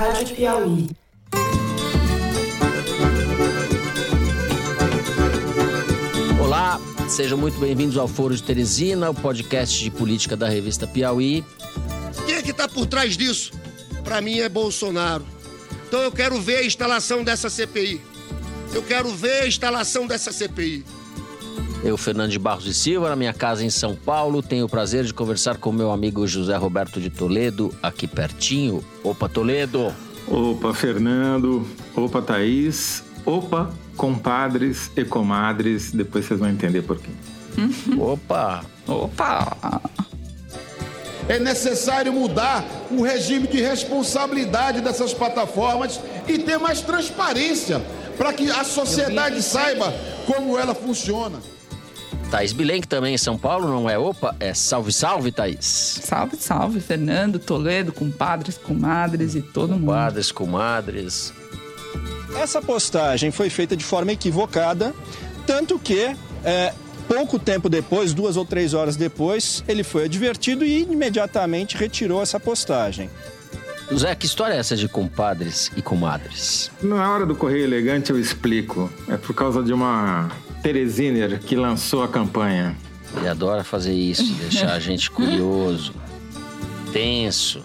Rádio Piauí. Olá, sejam muito bem-vindos ao Foro de Teresina, o podcast de política da revista Piauí. Quem é que está por trás disso? Para mim é Bolsonaro. Então eu quero ver a instalação dessa CPI. Eu quero ver a instalação dessa CPI. Eu, Fernando de Barros e Silva, na minha casa em São Paulo, tenho o prazer de conversar com meu amigo José Roberto de Toledo, aqui pertinho. Opa, Toledo! Opa, Fernando! Opa, Thaís! Opa, compadres e comadres, depois vocês vão entender por quê. Opa! Opa! É necessário mudar o regime de responsabilidade dessas plataformas e ter mais transparência para que a sociedade saiba como ela funciona. Thaís Bilenque também em São Paulo, não é opa, é salve, salve, Thaís. Salve, salve, Fernando, Toledo, compadres, comadres e todo mundo. Padres, comadres. Essa postagem foi feita de forma equivocada, tanto que é, pouco tempo depois, duas ou três horas depois, ele foi advertido e imediatamente retirou essa postagem. Zé, que história é essa de compadres e comadres? Na hora do Correio Elegante eu explico. É por causa de uma Teresiner que lançou a campanha. Ele adora fazer isso, deixar a gente curioso, tenso.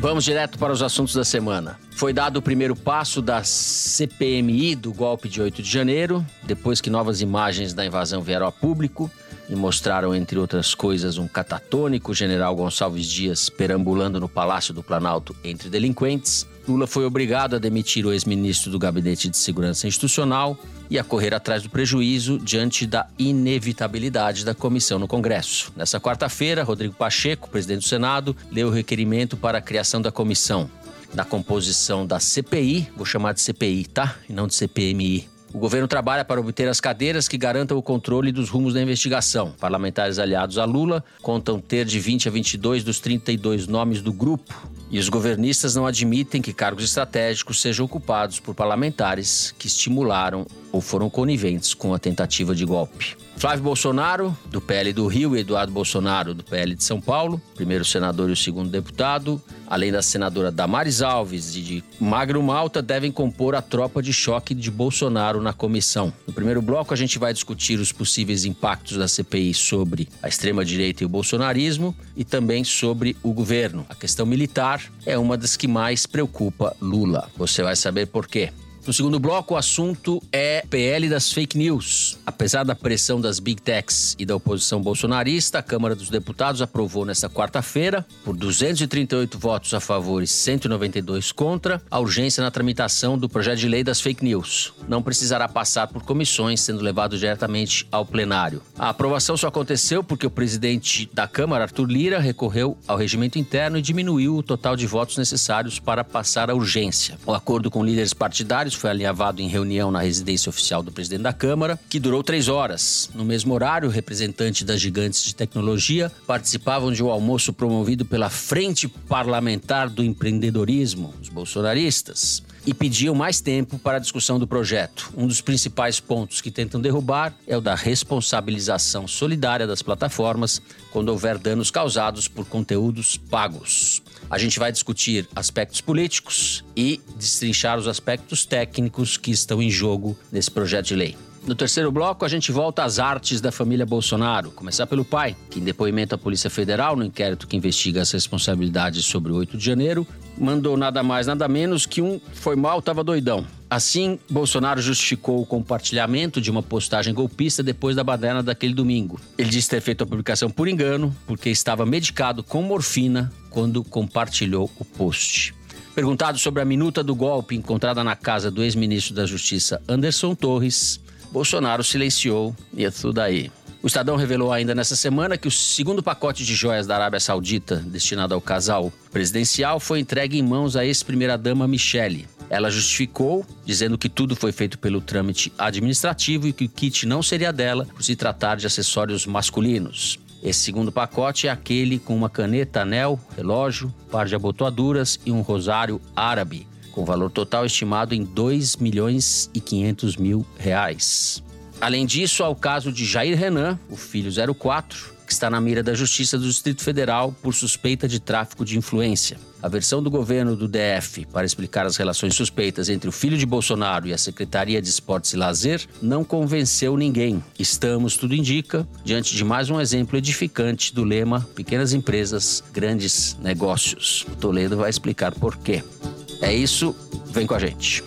Vamos direto para os assuntos da semana. Foi dado o primeiro passo da CPMI do golpe de 8 de janeiro, depois que novas imagens da invasão vieram a público e mostraram, entre outras coisas, um catatônico general Gonçalves Dias perambulando no Palácio do Planalto entre delinquentes. Lula foi obrigado a demitir o ex-ministro do Gabinete de Segurança Institucional e a correr atrás do prejuízo diante da inevitabilidade da comissão no Congresso. Nessa quarta-feira, Rodrigo Pacheco, presidente do Senado, leu o requerimento para a criação da comissão. Da composição da CPI, vou chamar de CPI, tá? E não de CPMI. O governo trabalha para obter as cadeiras que garantam o controle dos rumos da investigação. Parlamentares aliados a Lula contam ter de 20 a 22 dos 32 nomes do grupo. E os governistas não admitem que cargos estratégicos sejam ocupados por parlamentares que estimularam ou foram coniventes com a tentativa de golpe. Flávio Bolsonaro, do PL do Rio, e Eduardo Bolsonaro, do PL de São Paulo, primeiro senador e o segundo deputado, além da senadora Damares Alves e de Magro Malta, devem compor a tropa de choque de Bolsonaro na comissão. No primeiro bloco, a gente vai discutir os possíveis impactos da CPI sobre a extrema-direita e o bolsonarismo e também sobre o governo. A questão militar é uma das que mais preocupa Lula. Você vai saber por quê. No segundo bloco, o assunto é PL das fake news. Apesar da pressão das big techs e da oposição bolsonarista, a Câmara dos Deputados aprovou nesta quarta-feira, por 238 votos a favor e 192 contra, a urgência na tramitação do projeto de lei das fake news. Não precisará passar por comissões, sendo levado diretamente ao plenário. A aprovação só aconteceu porque o presidente da Câmara, Arthur Lira, recorreu ao regimento interno e diminuiu o total de votos necessários para passar a urgência. O acordo com líderes partidários foi alinhavado em reunião na residência oficial do presidente da Câmara, que durou três horas. No mesmo horário, representantes das gigantes de tecnologia participavam de um almoço promovido pela Frente Parlamentar do Empreendedorismo, os bolsonaristas, e pediam mais tempo para a discussão do projeto. Um dos principais pontos que tentam derrubar é o da responsabilização solidária das plataformas quando houver danos causados por conteúdos pagos. A gente vai discutir aspectos políticos e destrinchar os aspectos técnicos que estão em jogo nesse projeto de lei. No terceiro bloco, a gente volta às artes da família Bolsonaro. Começar pelo pai, que em depoimento à Polícia Federal, no inquérito que investiga as responsabilidades sobre o 8 de janeiro, mandou nada mais, nada menos que um foi mal, tava doidão. Assim, Bolsonaro justificou o compartilhamento de uma postagem golpista depois da baderna daquele domingo. Ele disse ter feito a publicação por engano, porque estava medicado com morfina quando compartilhou o post. Perguntado sobre a minuta do golpe encontrada na casa do ex-ministro da Justiça Anderson Torres, Bolsonaro silenciou e é tudo aí. O Estadão revelou ainda nessa semana que o segundo pacote de joias da Arábia Saudita, destinado ao casal presidencial, foi entregue em mãos à ex-primeira-dama Michele. Ela justificou, dizendo que tudo foi feito pelo trâmite administrativo e que o kit não seria dela por se tratar de acessórios masculinos. Esse segundo pacote é aquele com uma caneta, anel, relógio, par de abotoaduras e um rosário árabe, com valor total estimado em 2 milhões e 500 mil reais. Além disso, há o caso de Jair Renan, o filho 04, que está na mira da Justiça do Distrito Federal por suspeita de tráfico de influência. A versão do governo do DF para explicar as relações suspeitas entre o filho de Bolsonaro e a Secretaria de Esportes e Lazer não convenceu ninguém. Estamos, tudo indica, diante de mais um exemplo edificante do lema Pequenas empresas, grandes negócios. Toledo vai explicar por quê. É isso, vem com a gente.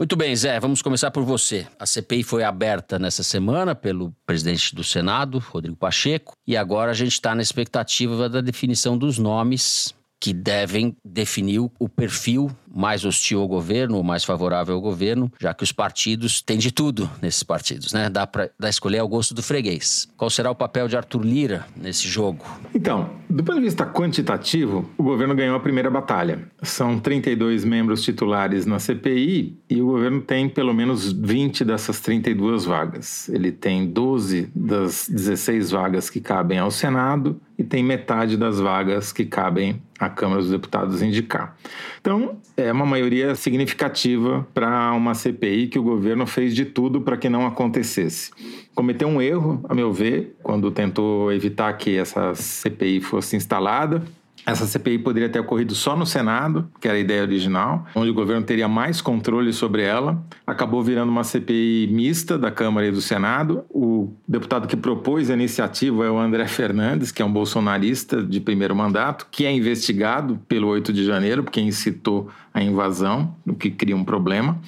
Muito bem, Zé, vamos começar por você. A CPI foi aberta nessa semana pelo presidente do Senado, Rodrigo Pacheco, e agora a gente está na expectativa da definição dos nomes que devem definir o perfil mais hostil ao governo ou mais favorável ao governo, já que os partidos têm de tudo nesses partidos, né? Dá para escolher ao gosto do freguês. Qual será o papel de Arthur Lira nesse jogo? Então, do ponto de vista quantitativo, o governo ganhou a primeira batalha. São 32 membros titulares na CPI e o governo tem pelo menos 20 dessas 32 vagas. Ele tem 12 das 16 vagas que cabem ao Senado e tem metade das vagas que cabem à Câmara dos Deputados indicar. Então, é uma maioria significativa para uma CPI que o governo fez de tudo para que não acontecesse. Cometeu um erro, a meu ver, quando tentou evitar que essa CPI fosse instalada essa CPI poderia ter ocorrido só no Senado, que era a ideia original, onde o governo teria mais controle sobre ela. Acabou virando uma CPI mista da Câmara e do Senado. O deputado que propôs a iniciativa é o André Fernandes, que é um bolsonarista de primeiro mandato, que é investigado pelo 8 de janeiro, porque incitou a invasão, o que cria um problema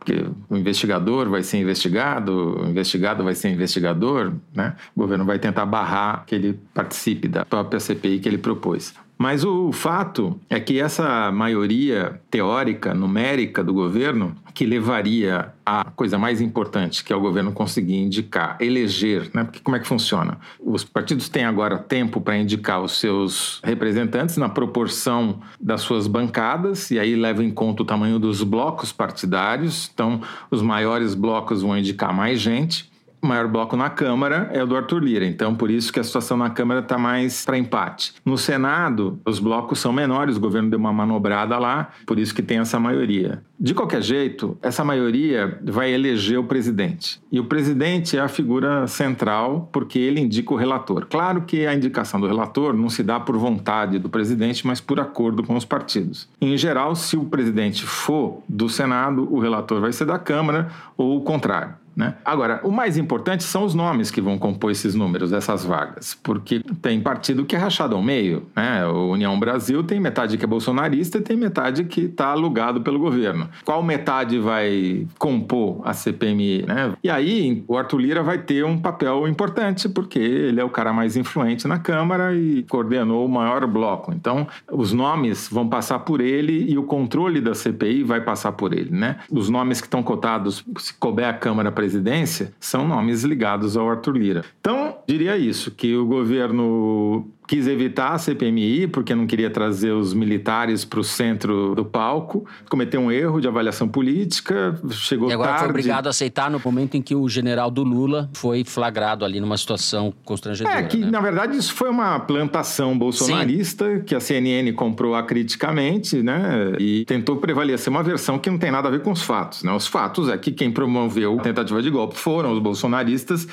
porque o investigador vai ser investigado, o investigado vai ser investigador, né? O governo vai tentar barrar que ele participe da própria CPI que ele propôs. Mas o fato é que essa maioria teórica, numérica do governo, que levaria à coisa mais importante, que é o governo conseguir indicar, eleger, né? Porque como é que funciona? Os partidos têm agora tempo para indicar os seus representantes na proporção das suas bancadas, e aí leva em conta o tamanho dos blocos partidários. Então, os maiores blocos vão indicar mais gente o maior bloco na Câmara é o do Arthur Lira, então por isso que a situação na Câmara está mais para empate. No Senado, os blocos são menores, o governo deu uma manobrada lá, por isso que tem essa maioria. De qualquer jeito, essa maioria vai eleger o presidente. E o presidente é a figura central porque ele indica o relator. Claro que a indicação do relator não se dá por vontade do presidente, mas por acordo com os partidos. Em geral, se o presidente for do Senado, o relator vai ser da Câmara ou o contrário. Né? Agora, o mais importante são os nomes que vão compor esses números, essas vagas, porque tem partido que é rachado ao meio. Né? O União Brasil tem metade que é bolsonarista e tem metade que está alugado pelo governo. Qual metade vai compor a CPMI? Né? E aí, o Arthur Lira vai ter um papel importante, porque ele é o cara mais influente na Câmara e coordenou o maior bloco. Então, os nomes vão passar por ele e o controle da CPI vai passar por ele. Né? Os nomes que estão cotados, se couber a Câmara presidência são nomes ligados ao Arthur Lira. Então, diria isso, que o governo quis evitar a CPMI porque não queria trazer os militares para o centro do palco, cometeu um erro de avaliação política, chegou tarde. E agora tarde. foi obrigado a aceitar no momento em que o general do Lula foi flagrado ali numa situação constrangedora. É, que né? na verdade isso foi uma plantação bolsonarista Sim. que a CNN comprou acriticamente, né, e tentou prevalecer uma versão que não tem nada a ver com os fatos, né? Os fatos é que quem promoveu a tentativa de golpe foram os bolsonaristas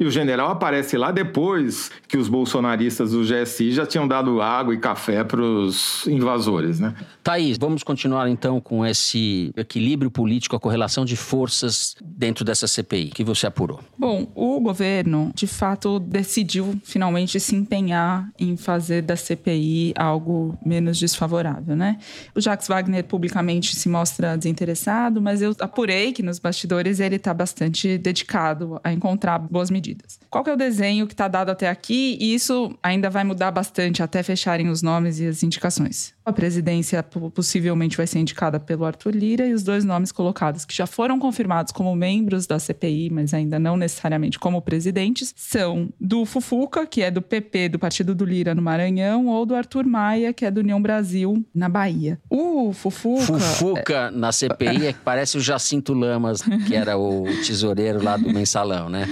e o general aparece lá depois que os bolsonaristas do GSI GSI já tinham dado água e café para os invasores, né? Thaís, vamos continuar então com esse equilíbrio político, a correlação de forças dentro dessa CPI que você apurou. Bom, o governo, de fato, decidiu finalmente se empenhar em fazer da CPI algo menos desfavorável, né? O Jacques Wagner publicamente se mostra desinteressado, mas eu apurei que nos bastidores ele está bastante dedicado a encontrar boas medidas. Qual que é o desenho que está dado até aqui? E isso ainda vai mudar bastante até fecharem os nomes e as indicações. A presidência possivelmente vai ser indicada pelo Arthur Lira e os dois nomes colocados, que já foram confirmados como membros da CPI, mas ainda não necessariamente como presidentes, são do Fufuca, que é do PP, do Partido do Lira no Maranhão, ou do Arthur Maia, que é do União Brasil na Bahia. O Fufuca. Fufuca na CPI é que parece o Jacinto Lamas, que era o tesoureiro lá do mensalão, né?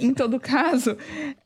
em todo caso,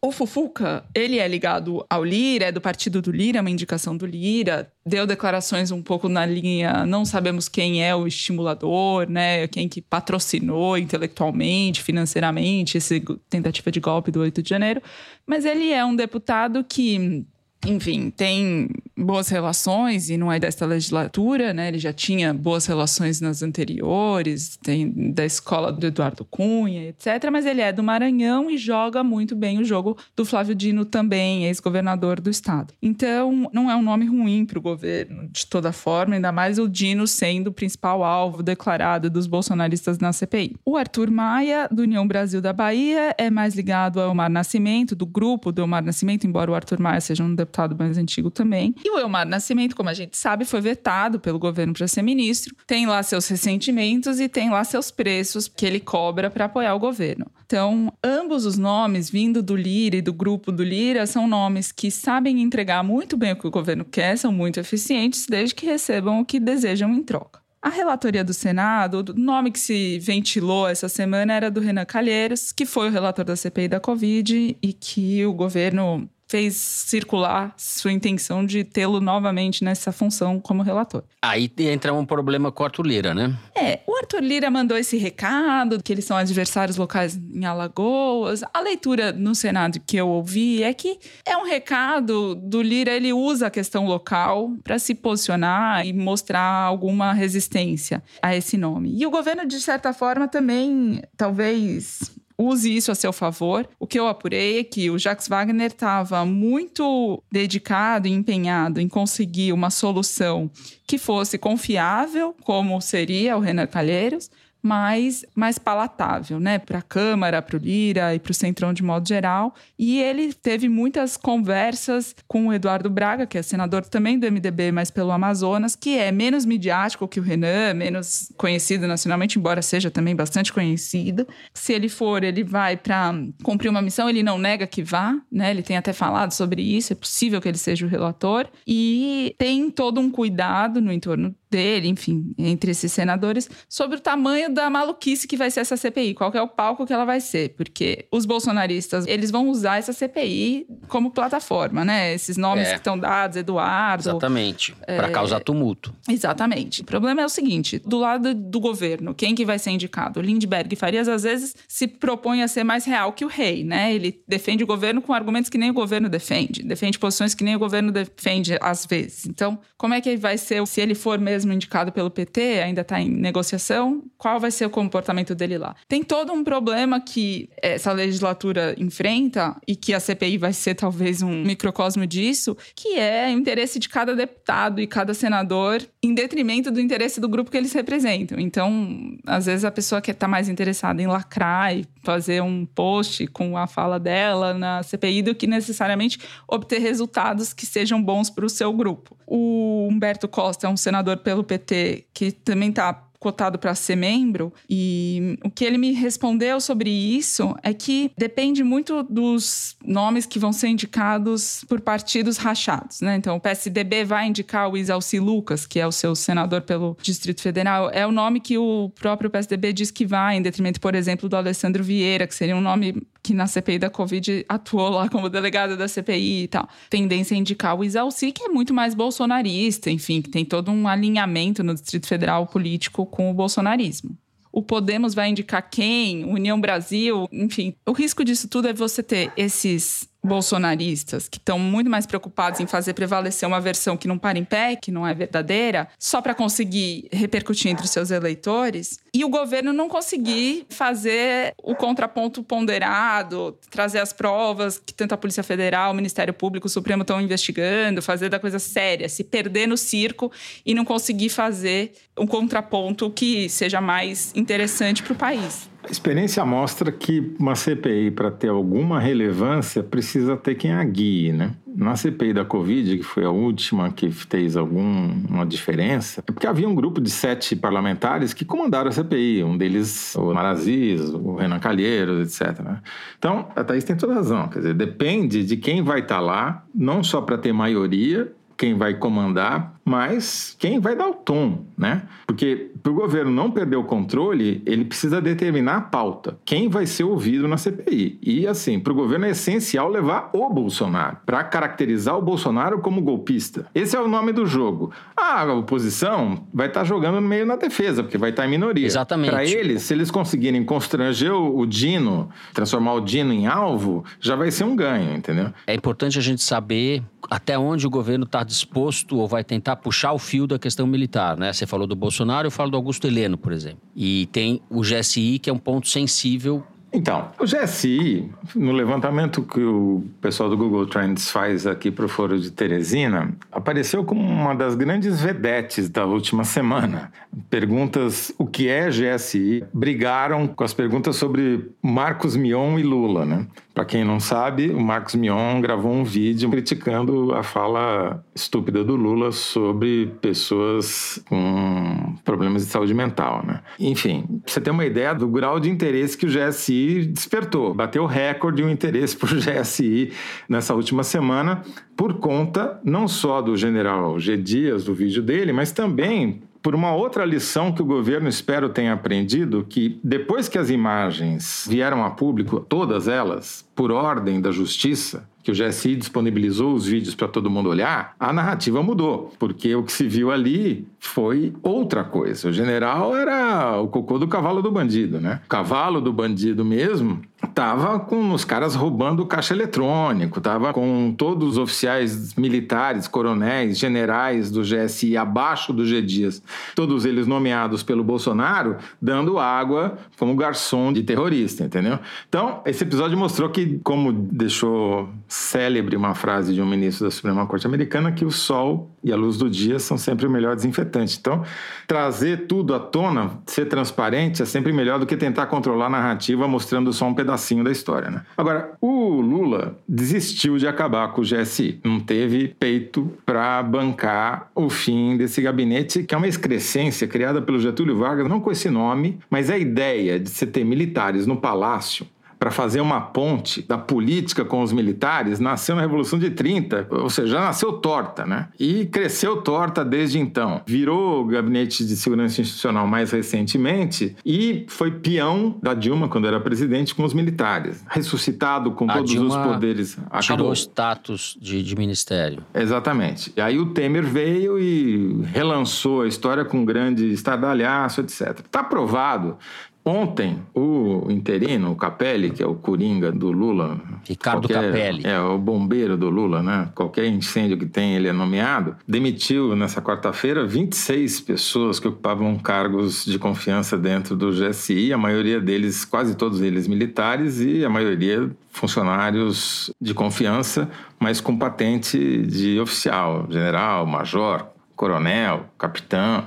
O Fufuca, ele é ligado ao Lira, é do partido do Lira, é uma indicação do Lira, deu declarações um pouco na linha, não sabemos quem é o estimulador, né, quem que patrocinou intelectualmente, financeiramente, essa tentativa de golpe do 8 de janeiro, mas ele é um deputado que enfim, tem boas relações e não é desta legislatura, né? Ele já tinha boas relações nas anteriores, tem da escola do Eduardo Cunha, etc. Mas ele é do Maranhão e joga muito bem o jogo do Flávio Dino também, ex-governador do estado. Então, não é um nome ruim para o governo, de toda forma, ainda mais o Dino sendo o principal alvo declarado dos bolsonaristas na CPI. O Arthur Maia, do União Brasil da Bahia, é mais ligado ao Mar Nascimento, do grupo do Mar Nascimento, embora o Arthur Maia seja um deputado mais antigo também. E o Elmar Nascimento, como a gente sabe, foi vetado pelo governo para ser ministro. Tem lá seus ressentimentos e tem lá seus preços que ele cobra para apoiar o governo. Então, ambos os nomes, vindo do Lira e do grupo do Lira, são nomes que sabem entregar muito bem o que o governo quer, são muito eficientes, desde que recebam o que desejam em troca. A relatoria do Senado, o nome que se ventilou essa semana era do Renan Calheiros, que foi o relator da CPI da Covid e que o governo fez circular sua intenção de tê-lo novamente nessa função como relator. Aí entra um problema com o Arthur Lira, né? É, o Arthur Lira mandou esse recado, que eles são adversários locais em Alagoas. A leitura no Senado que eu ouvi é que é um recado do Lira, ele usa a questão local para se posicionar e mostrar alguma resistência a esse nome. E o governo, de certa forma, também talvez use isso a seu favor. O que eu apurei é que o Jacques Wagner estava muito dedicado e empenhado em conseguir uma solução que fosse confiável, como seria o Renan Calheiros, mais, mais palatável, né, para a Câmara, para o Lira e para o Centrão de modo geral. E ele teve muitas conversas com o Eduardo Braga, que é senador também do MDB, mas pelo Amazonas, que é menos midiático que o Renan, menos conhecido nacionalmente, embora seja também bastante conhecido. Se ele for, ele vai para cumprir uma missão, ele não nega que vá, né? Ele tem até falado sobre isso, é possível que ele seja o relator. E tem todo um cuidado no entorno dele, enfim, entre esses senadores, sobre o tamanho da maluquice que vai ser essa CPI, qual é o palco que ela vai ser, porque os bolsonaristas, eles vão usar essa CPI como plataforma, né? Esses nomes é. que estão dados, Eduardo... Exatamente, é... para causar tumulto. Exatamente. O problema é o seguinte, do lado do governo, quem que vai ser indicado? Lindbergh Farias, às vezes, se propõe a ser mais real que o rei, né? Ele defende o governo com argumentos que nem o governo defende, defende posições que nem o governo defende às vezes. Então, como é que vai ser, se ele for mesmo mesmo indicado pelo PT, ainda está em negociação, qual vai ser o comportamento dele lá? Tem todo um problema que essa legislatura enfrenta e que a CPI vai ser talvez um microcosmo disso, que é o interesse de cada deputado e cada senador em detrimento do interesse do grupo que eles representam. Então, às vezes a pessoa que está mais interessada em lacrar e fazer um post com a fala dela na CPI do que necessariamente obter resultados que sejam bons para o seu grupo. O Humberto Costa é um senador pelo PT que também está cotado para ser membro. E o que ele me respondeu sobre isso é que depende muito dos nomes que vão ser indicados por partidos rachados, né? Então, o PSDB vai indicar o Isalci Lucas, que é o seu senador pelo Distrito Federal. É o nome que o próprio PSDB diz que vai, em detrimento, por exemplo, do Alessandro Vieira, que seria um nome que na CPI da Covid atuou lá como delegado da CPI e tal. Tendência a indicar o Isalci, que é muito mais bolsonarista, enfim, que tem todo um alinhamento no Distrito Federal político com o bolsonarismo. O Podemos vai indicar quem, União Brasil, enfim. O risco disso tudo é você ter esses bolsonaristas que estão muito mais preocupados em fazer prevalecer uma versão que não para em pé, que não é verdadeira, só para conseguir repercutir entre os seus eleitores, e o governo não conseguir fazer o contraponto ponderado, trazer as provas que tanto a Polícia Federal, o Ministério Público, o Supremo estão investigando, fazer da coisa séria, se perder no circo e não conseguir fazer um contraponto que seja mais interessante para o país. A experiência mostra que uma CPI, para ter alguma relevância, precisa ter quem a guie, né? Na CPI da Covid, que foi a última que fez alguma diferença, é porque havia um grupo de sete parlamentares que comandaram a CPI, um deles o Maraziz, o Renan Calheiros, etc. Né? Então, a Thaís tem toda razão, quer dizer, depende de quem vai estar lá, não só para ter maioria, quem vai comandar, mas quem vai dar o tom, né? Porque para o governo não perder o controle, ele precisa determinar a pauta. Quem vai ser ouvido na CPI? E assim, para o governo é essencial levar o Bolsonaro para caracterizar o Bolsonaro como golpista. Esse é o nome do jogo. A oposição vai estar tá jogando meio na defesa, porque vai estar tá em minoria. Exatamente. Para eles, se eles conseguirem constranger o Dino, transformar o Dino em alvo, já vai ser um ganho, entendeu? É importante a gente saber até onde o governo está disposto ou vai tentar puxar o fio da questão militar, né? Você falou do Bolsonaro, eu falo do Augusto Heleno, por exemplo. E tem o GSI, que é um ponto sensível então, o GSI, no levantamento que o pessoal do Google Trends faz aqui para o Foro de Teresina, apareceu como uma das grandes vedetes da última semana. Perguntas o que é GSI brigaram com as perguntas sobre Marcos Mion e Lula, né? Para quem não sabe, o Marcos Mion gravou um vídeo criticando a fala estúpida do Lula sobre pessoas com problemas de saúde mental, né? Enfim, você ter uma ideia do grau de interesse que o GSI despertou. Bateu recorde o interesse por GSI nessa última semana por conta não só do general G. Dias, do vídeo dele, mas também por uma outra lição que o governo espero tenha aprendido, que depois que as imagens vieram a público, todas elas, por ordem da justiça, que o GSI disponibilizou os vídeos para todo mundo olhar, a narrativa mudou, porque o que se viu ali foi outra coisa. O general era o cocô do cavalo do bandido, né? O cavalo do bandido mesmo tava com os caras roubando caixa eletrônico, tava com todos os oficiais militares, coronéis, generais do GSI abaixo do G Dias, todos eles nomeados pelo Bolsonaro, dando água como garçom de terrorista, entendeu? Então, esse episódio mostrou que, como deixou célebre uma frase de um ministro da Suprema Corte Americana, que o sol e a luz do dia são sempre o melhor desinfetante. Então, trazer tudo à tona, ser transparente, é sempre melhor do que tentar controlar a narrativa mostrando só um pedacinho da história. Né? Agora, o Lula desistiu de acabar com o GSI. Não teve peito para bancar o fim desse gabinete, que é uma excrescência criada pelo Getúlio Vargas, não com esse nome, mas a ideia de você ter militares no palácio para fazer uma ponte da política com os militares nasceu na Revolução de 30, ou seja, já nasceu torta, né? E cresceu torta desde então. Virou gabinete de segurança institucional mais recentemente e foi peão da Dilma quando era presidente com os militares. Ressuscitado com a todos Dilma os poderes. Tirou Acabou. o status de, de ministério. Exatamente. E aí o Temer veio e relançou a história com um grande estardalhaço, etc. Está provado Ontem, o interino, o Capelli, que é o coringa do Lula. Ricardo qualquer- Capelli. É, o bombeiro do Lula, né? Qualquer incêndio que tem, ele é nomeado. Demitiu nessa quarta-feira 26 pessoas que ocupavam cargos de confiança dentro do GSI, a maioria deles, quase todos eles militares, e a maioria funcionários de confiança, mas com patente de oficial, general, major, coronel, capitão.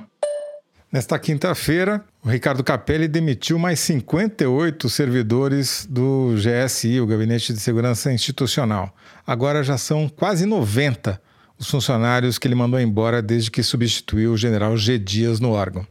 Nesta quinta-feira, o Ricardo Capelli demitiu mais 58 servidores do GSI, o Gabinete de Segurança Institucional. Agora já são quase 90 os funcionários que ele mandou embora desde que substituiu o general G. Dias no órgão.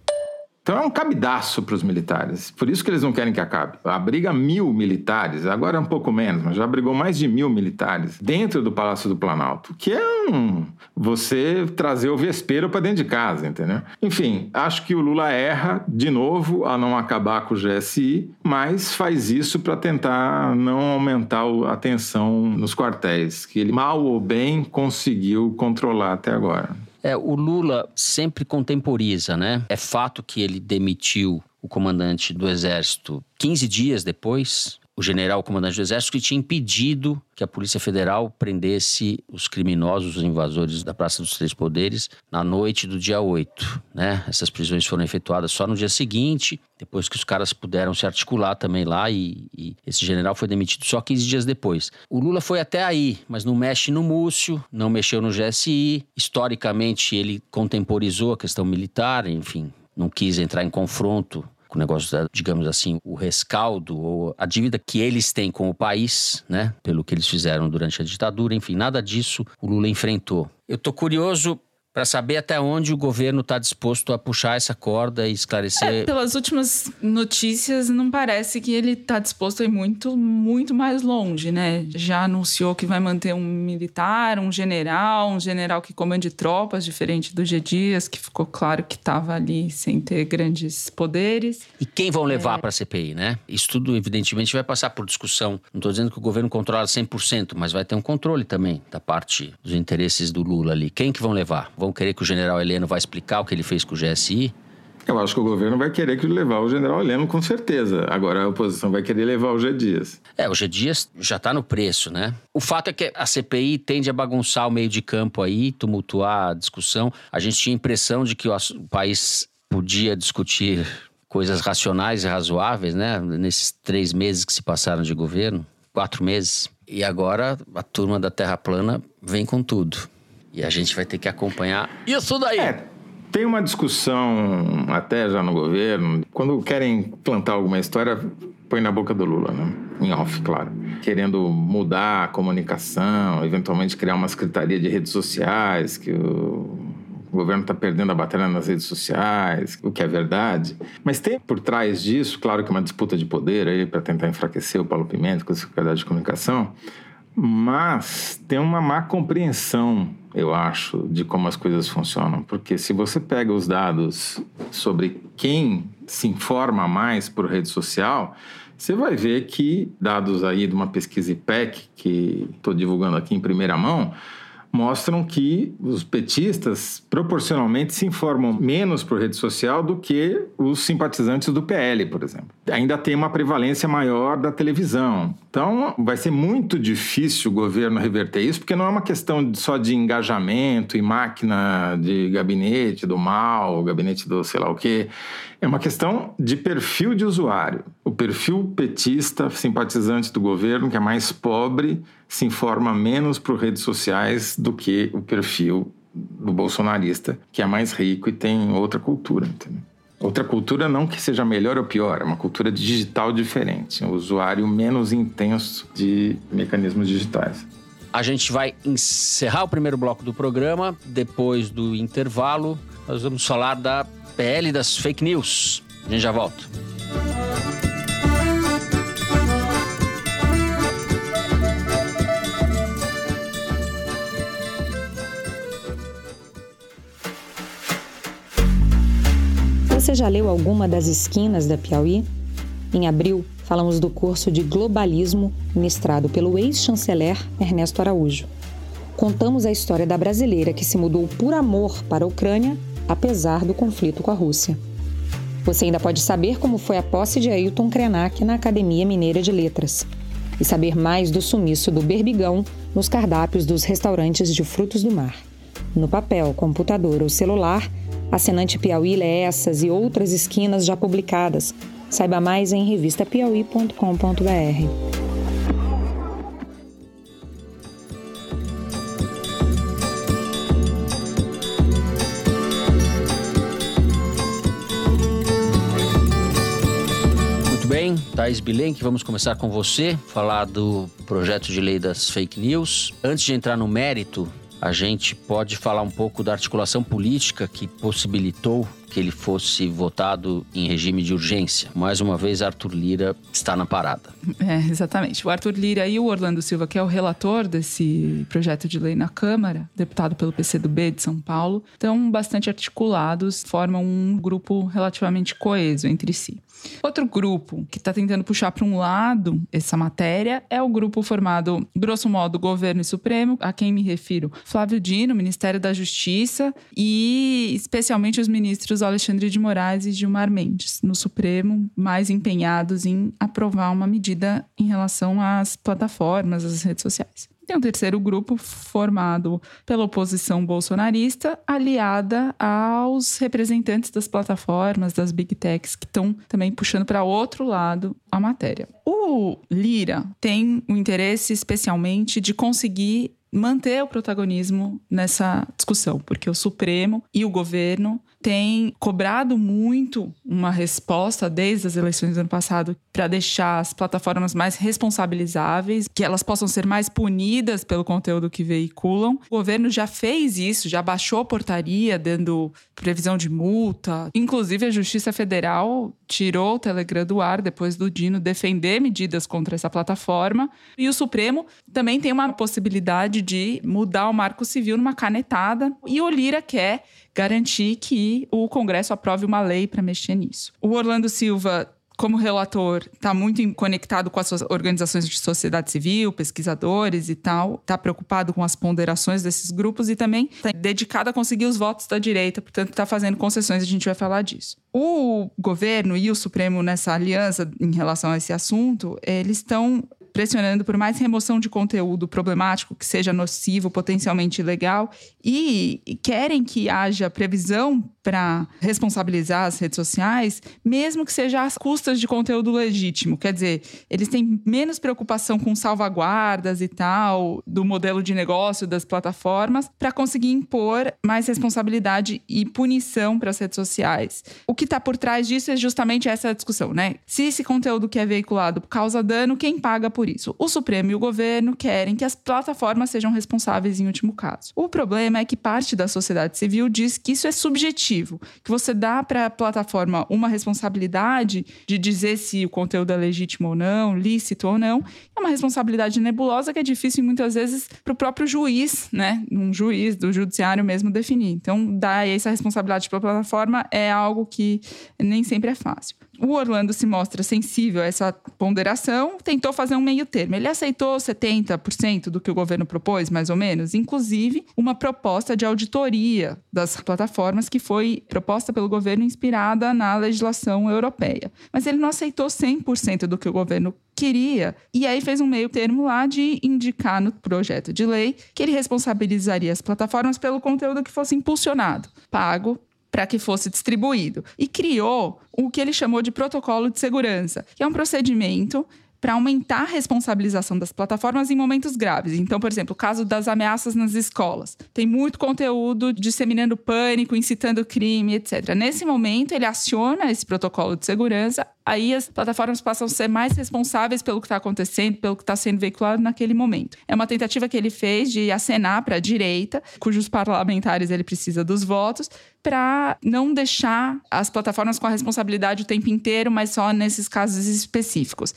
Então é um cabidaço para os militares. Por isso que eles não querem que acabe. Abriga mil militares, agora é um pouco menos, mas já abrigou mais de mil militares dentro do Palácio do Planalto, que é um você trazer o vespeiro para dentro de casa, entendeu? Enfim, acho que o Lula erra de novo a não acabar com o GSI, mas faz isso para tentar não aumentar a tensão nos quartéis, que ele mal ou bem conseguiu controlar até agora. É, o Lula sempre contemporiza, né? É fato que ele demitiu o comandante do Exército 15 dias depois, o general comandante do Exército, que tinha impedido que a Polícia Federal prendesse os criminosos, os invasores da Praça dos Três Poderes, na noite do dia 8, né? Essas prisões foram efetuadas só no dia seguinte, depois que os caras puderam se articular também lá e, e esse general foi demitido só 15 dias depois. O Lula foi até aí, mas não mexe no Múcio, não mexeu no GSI. Historicamente, ele contemporizou a questão militar, enfim, não quis entrar em confronto o negócio, digamos assim, o rescaldo ou a dívida que eles têm com o país, né? Pelo que eles fizeram durante a ditadura, enfim, nada disso o Lula enfrentou. Eu tô curioso para saber até onde o governo está disposto a puxar essa corda e esclarecer. É, pelas últimas notícias, não parece que ele está disposto a ir muito, muito mais longe, né? Já anunciou que vai manter um militar, um general, um general que comande tropas, diferente do G. Dias, que ficou claro que estava ali sem ter grandes poderes. E quem vão levar é... para a CPI, né? Isso tudo, evidentemente, vai passar por discussão. Não estou dizendo que o governo controla 100%, mas vai ter um controle também da parte dos interesses do Lula ali. Quem que vão levar? Vão querer que o general Heleno vai explicar o que ele fez com o GSI? Eu acho que o governo vai querer que levar o general Heleno com certeza. Agora a oposição vai querer levar o G Dias. É, o G Dias já está no preço, né? O fato é que a CPI tende a bagunçar o meio de campo aí, tumultuar a discussão. A gente tinha a impressão de que o país podia discutir coisas racionais e razoáveis, né? Nesses três meses que se passaram de governo, quatro meses. E agora a turma da Terra Plana vem com tudo. E a gente vai ter que acompanhar isso daí. É, tem uma discussão até já no governo, quando querem plantar alguma história, põe na boca do Lula, né? Em off, claro. Querendo mudar a comunicação, eventualmente criar uma secretaria de redes sociais, que o o governo está perdendo a batalha nas redes sociais, o que é verdade. Mas tem por trás disso, claro que uma disputa de poder aí para tentar enfraquecer o Paulo Pimenta com a Secretaria de Comunicação, mas tem uma má compreensão, eu acho, de como as coisas funcionam. Porque se você pega os dados sobre quem se informa mais por rede social, você vai ver que, dados aí de uma pesquisa IPEC, que estou divulgando aqui em primeira mão, mostram que os petistas proporcionalmente se informam menos por rede social do que os simpatizantes do PL, por exemplo. Ainda tem uma prevalência maior da televisão. Então, vai ser muito difícil o governo reverter isso, porque não é uma questão só de engajamento e máquina de gabinete do mal, gabinete do sei lá o quê. É uma questão de perfil de usuário. O perfil petista, simpatizante do governo, que é mais pobre, se informa menos por redes sociais do que o perfil do bolsonarista, que é mais rico e tem outra cultura. Entendeu? Outra cultura não que seja melhor ou pior, é uma cultura digital diferente, um usuário menos intenso de mecanismos digitais. A gente vai encerrar o primeiro bloco do programa. Depois do intervalo, nós vamos falar da PL das fake news. A gente já volta. Você já leu alguma das esquinas da Piauí? Em abril, falamos do curso de globalismo ministrado pelo ex-chanceler Ernesto Araújo. Contamos a história da brasileira que se mudou por amor para a Ucrânia apesar do conflito com a Rússia. Você ainda pode saber como foi a posse de Ailton Krenak na Academia Mineira de Letras e saber mais do sumiço do berbigão nos cardápios dos restaurantes de frutos do mar. No papel, computador ou celular, assinante Piauí lê essas e outras esquinas já publicadas. Saiba mais em revistapiauí.com.br. Thais Bilenque, vamos começar com você, falar do projeto de lei das fake news. Antes de entrar no mérito, a gente pode falar um pouco da articulação política que possibilitou que ele fosse votado em regime de urgência. Mais uma vez, Arthur Lira está na parada. É, exatamente. O Arthur Lira e o Orlando Silva, que é o relator desse projeto de lei na Câmara, deputado pelo PCdoB de São Paulo, estão bastante articulados, formam um grupo relativamente coeso entre si. Outro grupo que está tentando puxar para um lado essa matéria é o grupo formado, grosso modo, Governo e Supremo, a quem me refiro Flávio Dino, Ministério da Justiça e especialmente os ministros Alexandre de Moraes e Gilmar Mendes, no Supremo, mais empenhados em aprovar uma medida em relação às plataformas, às redes sociais. Tem um terceiro grupo formado pela oposição bolsonarista, aliada aos representantes das plataformas, das big techs, que estão também puxando para outro lado a matéria. O Lira tem o interesse especialmente de conseguir manter o protagonismo nessa discussão, porque o Supremo e o governo tem cobrado muito uma resposta desde as eleições do ano passado para deixar as plataformas mais responsabilizáveis, que elas possam ser mais punidas pelo conteúdo que veiculam. O governo já fez isso, já baixou a portaria dando previsão de multa. Inclusive, a Justiça Federal tirou o Telegram do ar depois do Dino defender medidas contra essa plataforma. E o Supremo também tem uma possibilidade de mudar o marco civil numa canetada. E o Lira quer garantir que o Congresso aprove uma lei para mexer nisso. O Orlando Silva como relator, está muito conectado com as organizações de sociedade civil, pesquisadores e tal, está preocupado com as ponderações desses grupos e também está dedicado a conseguir os votos da direita, portanto, está fazendo concessões, a gente vai falar disso. O governo e o Supremo nessa aliança em relação a esse assunto, eles estão pressionando por mais remoção de conteúdo problemático que seja nocivo, potencialmente ilegal, e querem que haja previsão para responsabilizar as redes sociais, mesmo que seja às custas de conteúdo legítimo. Quer dizer, eles têm menos preocupação com salvaguardas e tal, do modelo de negócio das plataformas, para conseguir impor mais responsabilidade e punição para as redes sociais. O que está por trás disso é justamente essa discussão, né? Se esse conteúdo que é veiculado causa dano, quem paga por isso? O Supremo e o governo querem que as plataformas sejam responsáveis em último caso. O problema é que parte da sociedade civil diz que isso é subjetivo que você dá para a plataforma uma responsabilidade de dizer se o conteúdo é legítimo ou não, lícito ou não, é uma responsabilidade nebulosa que é difícil muitas vezes para o próprio juiz, né, um juiz do judiciário mesmo definir. Então, dar essa responsabilidade para a plataforma é algo que nem sempre é fácil o Orlando se mostra sensível a essa ponderação, tentou fazer um meio termo. Ele aceitou 70% do que o governo propôs, mais ou menos, inclusive uma proposta de auditoria das plataformas que foi proposta pelo governo inspirada na legislação europeia. Mas ele não aceitou 100% do que o governo queria. E aí fez um meio termo lá de indicar no projeto de lei que ele responsabilizaria as plataformas pelo conteúdo que fosse impulsionado, pago para que fosse distribuído. E criou o que ele chamou de protocolo de segurança, que é um procedimento para aumentar a responsabilização das plataformas em momentos graves. Então, por exemplo, o caso das ameaças nas escolas. Tem muito conteúdo disseminando pânico, incitando crime, etc. Nesse momento, ele aciona esse protocolo de segurança, aí as plataformas passam a ser mais responsáveis pelo que está acontecendo, pelo que está sendo veiculado naquele momento. É uma tentativa que ele fez de acenar para a direita, cujos parlamentares ele precisa dos votos, para não deixar as plataformas com a responsabilidade o tempo inteiro, mas só nesses casos específicos.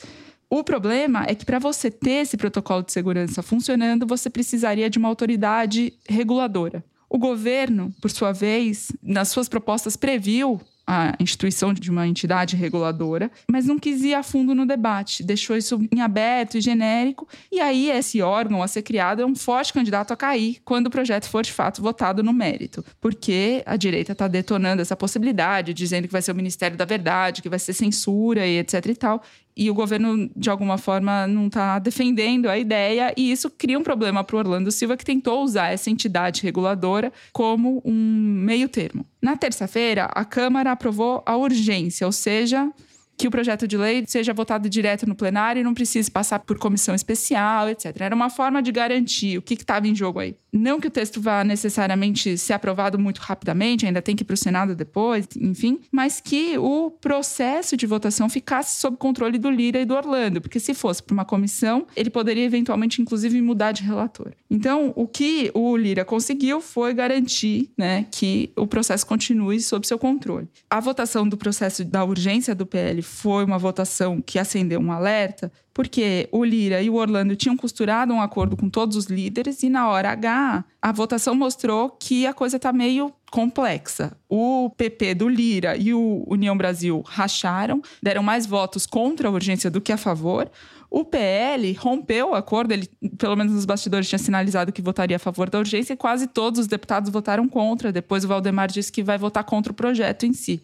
O problema é que para você ter esse protocolo de segurança funcionando, você precisaria de uma autoridade reguladora. O governo, por sua vez, nas suas propostas previu a instituição de uma entidade reguladora, mas não quis ir a fundo no debate, deixou isso em aberto e genérico, e aí esse órgão a ser criado é um forte candidato a cair quando o projeto for de fato votado no mérito, porque a direita está detonando essa possibilidade, dizendo que vai ser o Ministério da Verdade, que vai ser censura e etc e tal, e o governo, de alguma forma, não está defendendo a ideia, e isso cria um problema para o Orlando Silva, que tentou usar essa entidade reguladora como um meio termo. Na terça-feira, a Câmara aprovou a urgência, ou seja, que o projeto de lei seja votado direto no plenário e não precise passar por comissão especial, etc. Era uma forma de garantir o que estava em jogo aí. Não que o texto vá necessariamente ser aprovado muito rapidamente, ainda tem que ir para o Senado depois, enfim, mas que o processo de votação ficasse sob controle do Lira e do Orlando, porque se fosse para uma comissão, ele poderia eventualmente, inclusive, mudar de relator. Então, o que o Lira conseguiu foi garantir né, que o processo continue sob seu controle. A votação do processo da urgência do PL foi uma votação que acendeu um alerta, porque o Lira e o Orlando tinham costurado um acordo com todos os líderes e na hora H a votação mostrou que a coisa está meio complexa. O PP do Lira e o União Brasil racharam, deram mais votos contra a urgência do que a favor. O PL rompeu o acordo, ele, pelo menos nos bastidores, tinha sinalizado que votaria a favor da urgência e quase todos os deputados votaram contra. Depois o Valdemar disse que vai votar contra o projeto em si.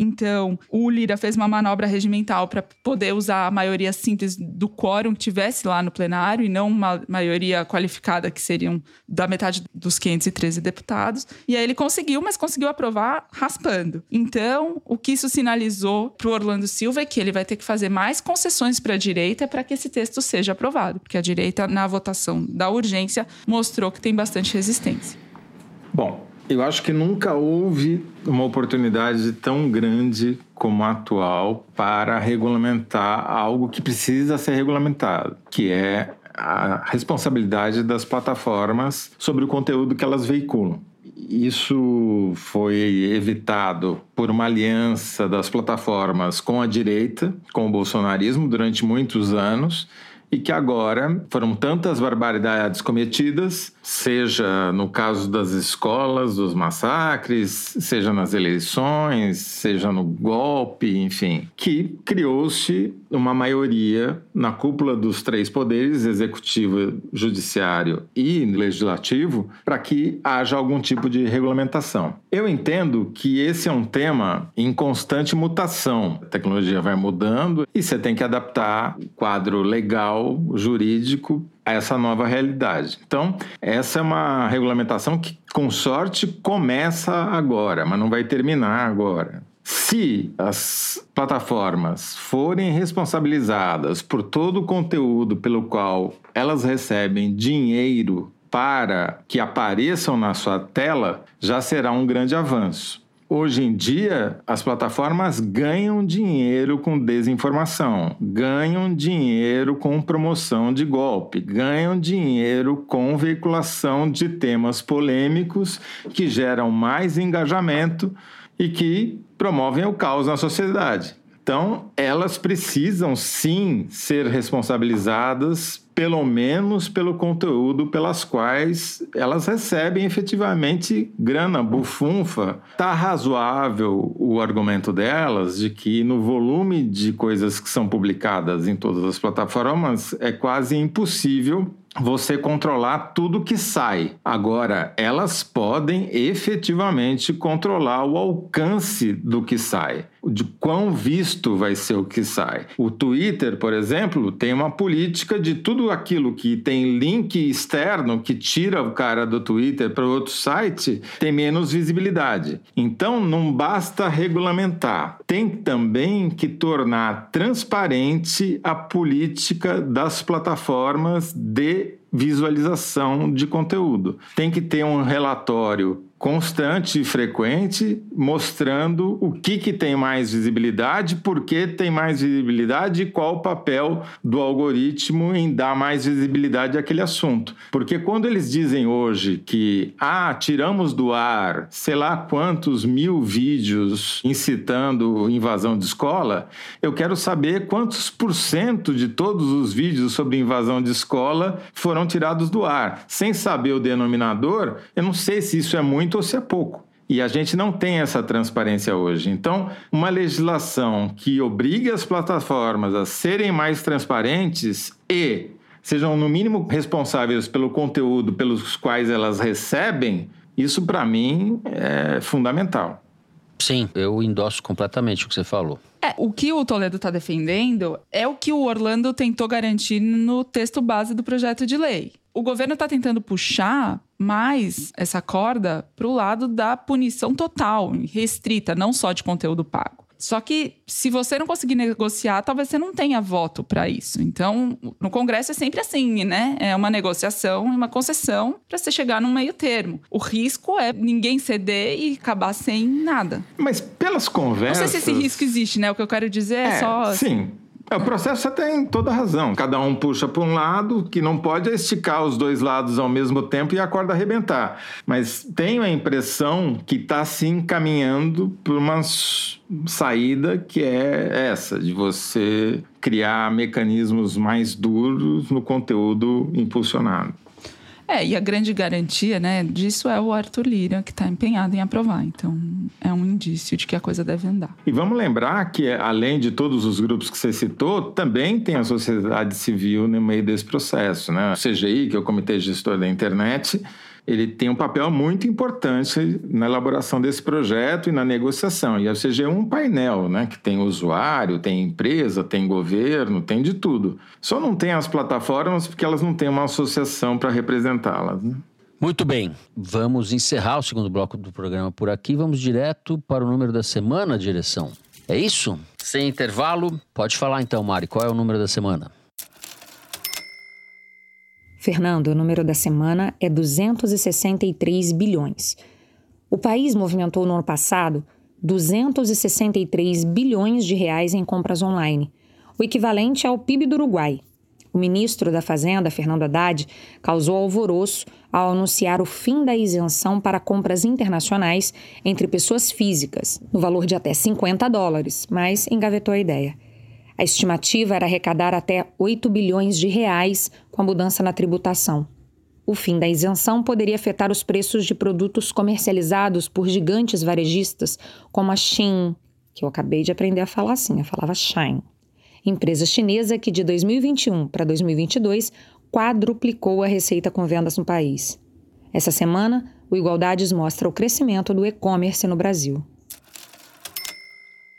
Então, o Lira fez uma manobra regimental para poder usar a maioria simples do quórum que tivesse lá no plenário e não uma maioria qualificada que seriam da metade dos 513 deputados. E aí ele conseguiu, mas conseguiu aprovar raspando. Então, o que isso sinalizou para o Orlando Silva é que ele vai ter que fazer mais concessões para a direita para que esse texto seja aprovado, porque a direita, na votação da urgência, mostrou que tem bastante resistência. Bom, Eu acho que nunca houve uma oportunidade tão grande como a atual para regulamentar algo que precisa ser regulamentado, que é a responsabilidade das plataformas sobre o conteúdo que elas veiculam. Isso foi evitado por uma aliança das plataformas com a direita, com o bolsonarismo, durante muitos anos e que agora foram tantas barbaridades cometidas, seja no caso das escolas, dos massacres, seja nas eleições, seja no golpe, enfim, que criou-se uma maioria na cúpula dos três poderes, executivo, judiciário e legislativo, para que haja algum tipo de regulamentação. Eu entendo que esse é um tema em constante mutação. A tecnologia vai mudando e você tem que adaptar o quadro legal jurídico a essa nova realidade. Então, essa é uma regulamentação que, com sorte, começa agora, mas não vai terminar agora. Se as plataformas forem responsabilizadas por todo o conteúdo pelo qual elas recebem dinheiro para que apareçam na sua tela, já será um grande avanço. Hoje em dia, as plataformas ganham dinheiro com desinformação, ganham dinheiro com promoção de golpe, ganham dinheiro com veiculação de temas polêmicos que geram mais engajamento e que promovem o caos na sociedade. Então, elas precisam sim ser responsabilizadas pelo menos pelo conteúdo pelas quais elas recebem efetivamente grana, bufunfa. Tá razoável o argumento delas de que no volume de coisas que são publicadas em todas as plataformas é quase impossível você controlar tudo que sai. Agora, elas podem efetivamente controlar o alcance do que sai, de quão visto vai ser o que sai. O Twitter, por exemplo, tem uma política de tudo aquilo que tem link externo que tira o cara do Twitter para outro site, tem menos visibilidade. Então, não basta regulamentar, tem também que tornar transparente a política das plataformas de visualização de conteúdo. Tem que ter um relatório constante e frequente, mostrando o que, que tem mais visibilidade, por que tem mais visibilidade e qual o papel do algoritmo em dar mais visibilidade àquele assunto. Porque quando eles dizem hoje que, ah, tiramos do ar sei lá quantos mil vídeos incitando invasão de escola, eu quero saber quantos por cento de todos os vídeos sobre invasão de escola foram tirados do ar. Sem saber o denominador, eu não sei se isso é muito muito ou se é pouco. E a gente não tem essa transparência hoje. Então, uma legislação que obrigue as plataformas a serem mais transparentes e sejam, no mínimo, responsáveis pelo conteúdo pelos quais elas recebem, isso, para mim, é fundamental. Sim, eu endosso completamente o que você falou. É, o que o Toledo está defendendo é o que o Orlando tentou garantir no texto base do projeto de lei. O governo está tentando puxar mais essa corda para o lado da punição total, restrita, não só de conteúdo pago. Só que se você não conseguir negociar, talvez você não tenha voto para isso. Então, no Congresso é sempre assim, né? É uma negociação e uma concessão para você chegar num meio termo. O risco é ninguém ceder e acabar sem nada. Mas pelas conversas. Não sei se esse risco existe, né? O que eu quero dizer é, é só. Sim. É, o processo você tem toda razão. Cada um puxa para um lado, que não pode é esticar os dois lados ao mesmo tempo e a corda arrebentar. Mas tenho a impressão que está se encaminhando para uma saída que é essa, de você criar mecanismos mais duros no conteúdo impulsionado. É, e a grande garantia né, disso é o Arthur Lira, que está empenhado em aprovar. Então, é um indício de que a coisa deve andar. E vamos lembrar que, além de todos os grupos que você citou, também tem a sociedade civil no meio desse processo. Né? O CGI, que é o Comitê Gestor da Internet, ele tem um papel muito importante na elaboração desse projeto e na negociação. E a CG é um painel, né, que tem usuário, tem empresa, tem governo, tem de tudo. Só não tem as plataformas porque elas não têm uma associação para representá-las. Né? Muito bem, vamos encerrar o segundo bloco do programa por aqui. Vamos direto para o número da semana, direção. É isso? Sem intervalo? Pode falar então, Mari, qual é o número da semana? Fernando, o número da semana é 263 bilhões. O país movimentou no ano passado 263 bilhões de reais em compras online, o equivalente ao PIB do Uruguai. O ministro da Fazenda, Fernando Haddad, causou alvoroço ao anunciar o fim da isenção para compras internacionais entre pessoas físicas, no valor de até 50 dólares, mas engavetou a ideia. A estimativa era arrecadar até 8 bilhões de reais com a mudança na tributação. O fim da isenção poderia afetar os preços de produtos comercializados por gigantes varejistas como a Shein, que eu acabei de aprender a falar assim, eu falava Shine. Empresa chinesa que de 2021 para 2022 quadruplicou a receita com vendas no país. Essa semana, o Igualdades mostra o crescimento do e-commerce no Brasil.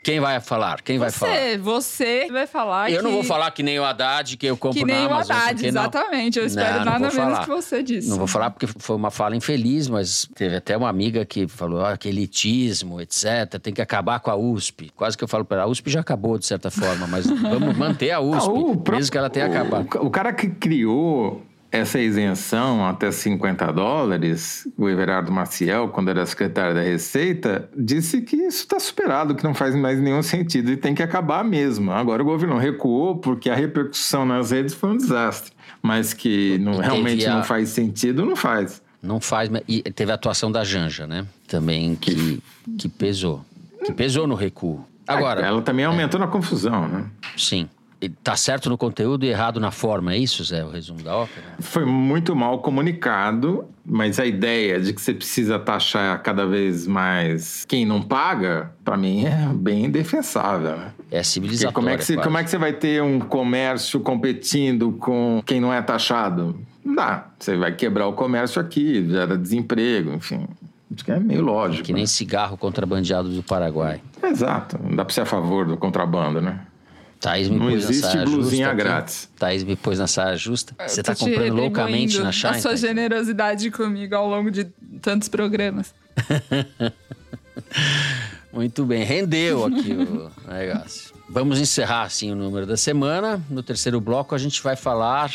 Quem vai falar? Quem você, vai falar? Você vai falar Eu que... não vou falar que nem o Haddad, que eu compro Que nem na o Amazon. Haddad, porque não. exatamente. Eu espero Não, não nada vou menos falar. que você disse. Não vou falar porque foi uma fala infeliz, mas teve até uma amiga que falou ah, que elitismo, etc. Tem que acabar com a USP. Quase que eu falo para ela, a USP já acabou de certa forma, mas vamos manter a USP, Ah, o pró- mesmo que ela tenha o- acabado. O cara que criou essa isenção até 50 dólares, o Everardo Maciel, quando era secretário da Receita, disse que isso está superado, que não faz mais nenhum sentido e tem que acabar mesmo. Agora o governo recuou porque a repercussão nas redes foi um desastre. Mas que não, realmente a- não faz sentido, não faz. Não faz. mas- E teve a atuação da Janja, né? Também que, que pesou. Que pesou no recuo. Agora, Ela também aumentou na confusão, né? sim. Tá certo no conteúdo e errado na forma, é isso, Zé? O resumo da ópera? Foi muito mal comunicado, mas a ideia de que você precisa taxar cada vez mais quem não paga, para mim é bem defensável. Né? É civilizatório. como, é que você, como é que você vai ter um comércio competindo com quem não é taxado? Não dá. Você vai quebrar o comércio aqui, gera desemprego, enfim. Acho que é meio lógico. Que nem cigarro contrabandeado do Paraguai. né? Exato. Não dá para ser a favor do contrabando, né? Thaís me Não pôs existe na saia blusinha justa aqui. grátis. Thaís me pôs na saia justa. Você tá comprando loucamente na Shine? A sua generosidade comigo ao longo de tantos programas. Muito bem, rendeu aqui o negócio. Vamos encerrar assim o número da semana. No terceiro bloco a gente vai falar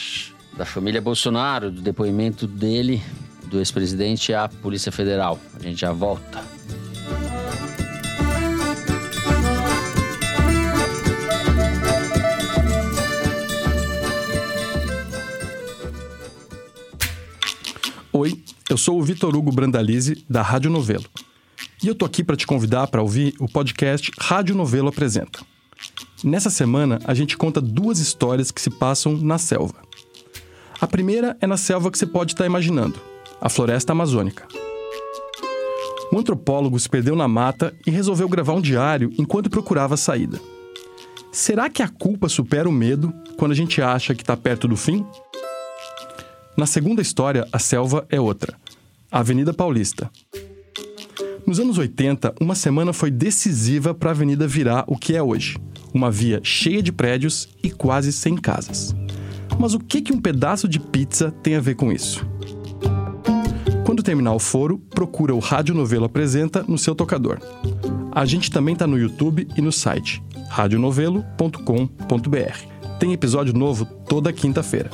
da família Bolsonaro, do depoimento dele, do ex-presidente à Polícia Federal. A gente já volta. Eu sou o Vitor Hugo Brandalize, da Rádio Novelo. E eu tô aqui para te convidar para ouvir o podcast Rádio Novelo Apresenta. Nessa semana, a gente conta duas histórias que se passam na selva. A primeira é na selva que você pode estar imaginando, a floresta amazônica. Um antropólogo se perdeu na mata e resolveu gravar um diário enquanto procurava a saída. Será que a culpa supera o medo quando a gente acha que está perto do fim? Na segunda história, a selva é outra. Avenida Paulista. Nos anos 80, uma semana foi decisiva para a avenida virar o que é hoje. Uma via cheia de prédios e quase sem casas. Mas o que, que um pedaço de pizza tem a ver com isso? Quando terminar o foro, procura o Rádio Novelo Apresenta no seu tocador. A gente também está no YouTube e no site radionovelo.com.br. Tem episódio novo toda quinta-feira.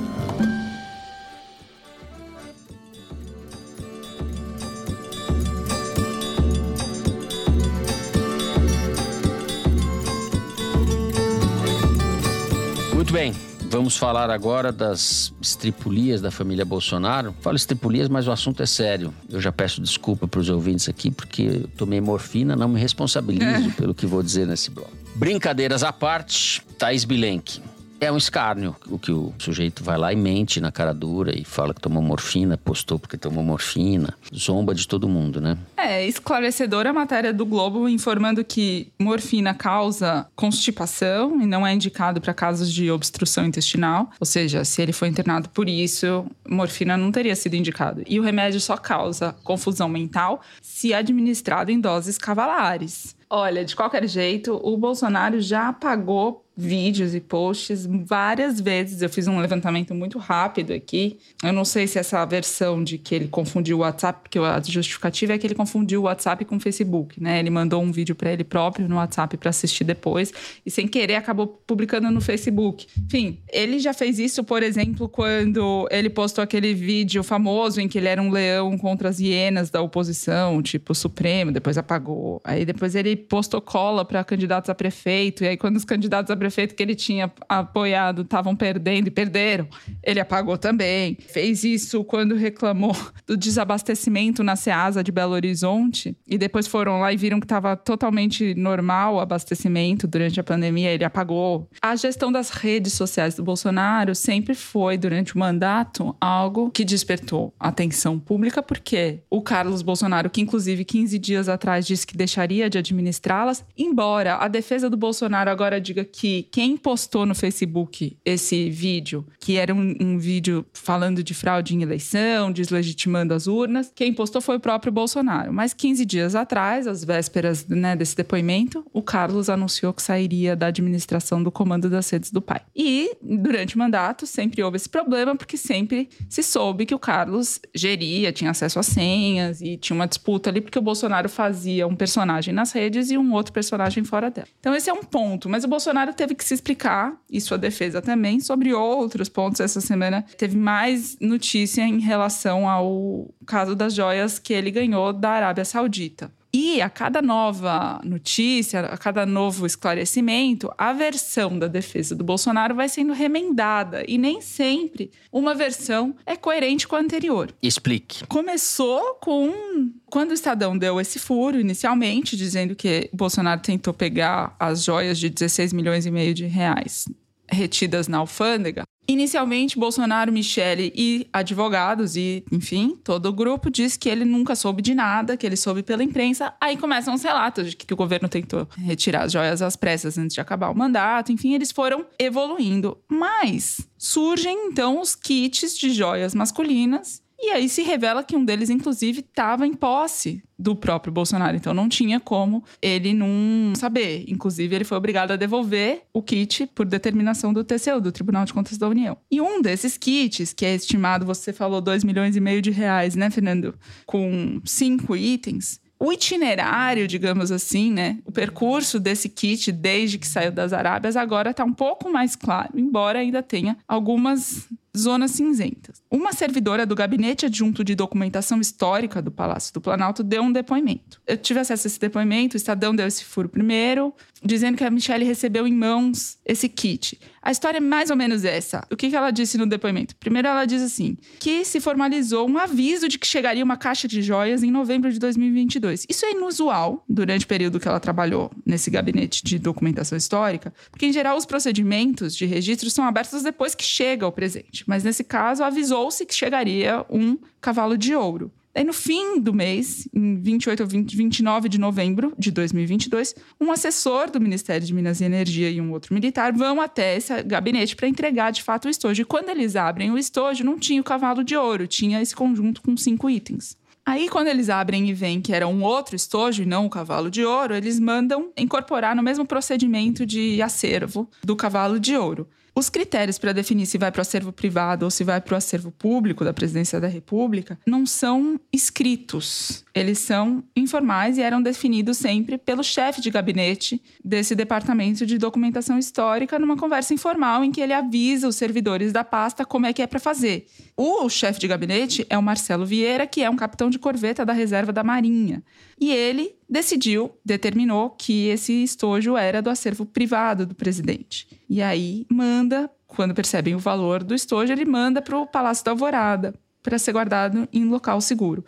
Muito bem, vamos falar agora das estripulias da família Bolsonaro. Falo estripulias, mas o assunto é sério. Eu já peço desculpa para os ouvintes aqui, porque eu tomei morfina, não me responsabilizo pelo que vou dizer nesse bloco. Brincadeiras à parte, Thaís Bilenque. É um escárnio o que o sujeito vai lá e mente na cara dura e fala que tomou morfina, postou porque tomou morfina. Zomba de todo mundo, né? É esclarecedora a matéria do Globo informando que morfina causa constipação e não é indicado para casos de obstrução intestinal. Ou seja, se ele foi internado por isso, morfina não teria sido indicado. E o remédio só causa confusão mental se administrado em doses cavalares. Olha, de qualquer jeito, o Bolsonaro já apagou vídeos e posts várias vezes. Eu fiz um levantamento muito rápido aqui. Eu não sei se essa versão de que ele confundiu o WhatsApp, porque a justificativa é que ele confundiu o WhatsApp com o Facebook, né? Ele mandou um vídeo para ele próprio no WhatsApp para assistir depois e sem querer acabou publicando no Facebook. Enfim, ele já fez isso, por exemplo, quando ele postou aquele vídeo famoso em que ele era um leão contra as hienas da oposição, tipo Supremo, depois apagou. Aí depois ele postou cola para candidatos a prefeito e aí quando os candidatos a prefeito que ele tinha apoiado estavam perdendo e perderam, ele apagou também. Fez isso quando reclamou do desabastecimento na Ceasa de Belo Horizonte e depois foram lá e viram que estava totalmente normal o abastecimento durante a pandemia, ele apagou. A gestão das redes sociais do Bolsonaro sempre foi, durante o mandato, algo que despertou atenção pública, porque o Carlos Bolsonaro, que inclusive 15 dias atrás disse que deixaria de administrá-las, embora a defesa do Bolsonaro agora diga que quem postou no Facebook esse vídeo, que era um, um vídeo falando de fraude em eleição, deslegitimando as urnas, quem postou foi o próprio Bolsonaro. Mas 15 dias atrás, às vésperas né, desse depoimento, o Carlos anunciou que sairia da administração do comando das redes do pai. E durante o mandato sempre houve esse problema, porque sempre se soube que o Carlos geria, tinha acesso às senhas e tinha uma disputa ali, porque o Bolsonaro fazia um personagem nas redes e um outro personagem fora dela. Então esse é um ponto, mas o Bolsonaro teve que se explicar, e sua defesa também, sobre outros pontos. Essa semana teve mais notícia em relação ao caso das joias que ele ganhou da Arábia Saudita. E a cada nova notícia, a cada novo esclarecimento, a versão da defesa do Bolsonaro vai sendo remendada. E nem sempre uma versão é coerente com a anterior. Explique. Começou com. Quando o Estadão deu esse furo inicialmente, dizendo que o Bolsonaro tentou pegar as joias de 16 milhões e meio de reais retidas na alfândega, Inicialmente, Bolsonaro, Michele e advogados e, enfim, todo o grupo diz que ele nunca soube de nada, que ele soube pela imprensa. Aí começam os relatos de que o governo tentou retirar as joias às pressas antes de acabar o mandato. Enfim, eles foram evoluindo. Mas surgem então os kits de joias masculinas e aí se revela que um deles, inclusive, estava em posse do próprio Bolsonaro. Então não tinha como ele não saber. Inclusive, ele foi obrigado a devolver o kit por determinação do TCU, do Tribunal de Contas da União. E um desses kits, que é estimado, você falou, 2 milhões e meio de reais, né, Fernando? Com cinco itens. O itinerário, digamos assim, né? O percurso desse kit desde que saiu das Arábias agora está um pouco mais claro, embora ainda tenha algumas zonas cinzentas. Uma servidora do Gabinete Adjunto de Documentação Histórica do Palácio do Planalto deu um depoimento. Eu tive acesso a esse depoimento, o Estadão deu esse furo primeiro, dizendo que a Michelle recebeu em mãos esse kit. A história é mais ou menos essa. O que, ela disse no depoimento? Primeiro, ela diz assim: que se formalizou um aviso de que chegaria uma caixa de joias em novembro de 2022. Isso é inusual durante o período que ela trabalhou nesse gabinete de documentação histórica, porque, em geral, os procedimentos de registro são abertos depois que chega o presente. Mas, nesse caso, avisou-se que chegaria um cavalo de ouro. Daí, no fim do mês, em 28 ou 20, 29 de novembro de 2022, um assessor do Ministério de Minas e Energia e um outro militar vão até esse gabinete para entregar de fato o estojo. E quando eles abrem o estojo, não tinha o cavalo de ouro, tinha esse conjunto com cinco itens. Aí, quando eles abrem e veem que era um outro estojo e não o cavalo de ouro, eles mandam incorporar no mesmo procedimento de acervo do cavalo de ouro. Os critérios para definir se vai para o acervo privado ou se vai para o acervo público da Presidência da República não são escritos. Eles são informais e eram definidos sempre pelo chefe de gabinete desse departamento de documentação histórica numa conversa informal em que ele avisa os servidores da pasta como é que é para fazer. O chefe de gabinete é o Marcelo Vieira, que é um capitão de corveta da reserva da Marinha. E ele decidiu, determinou que esse estojo era do acervo privado do presidente. E aí manda, quando percebem o valor do estojo, ele manda para o Palácio da Alvorada para ser guardado em local seguro.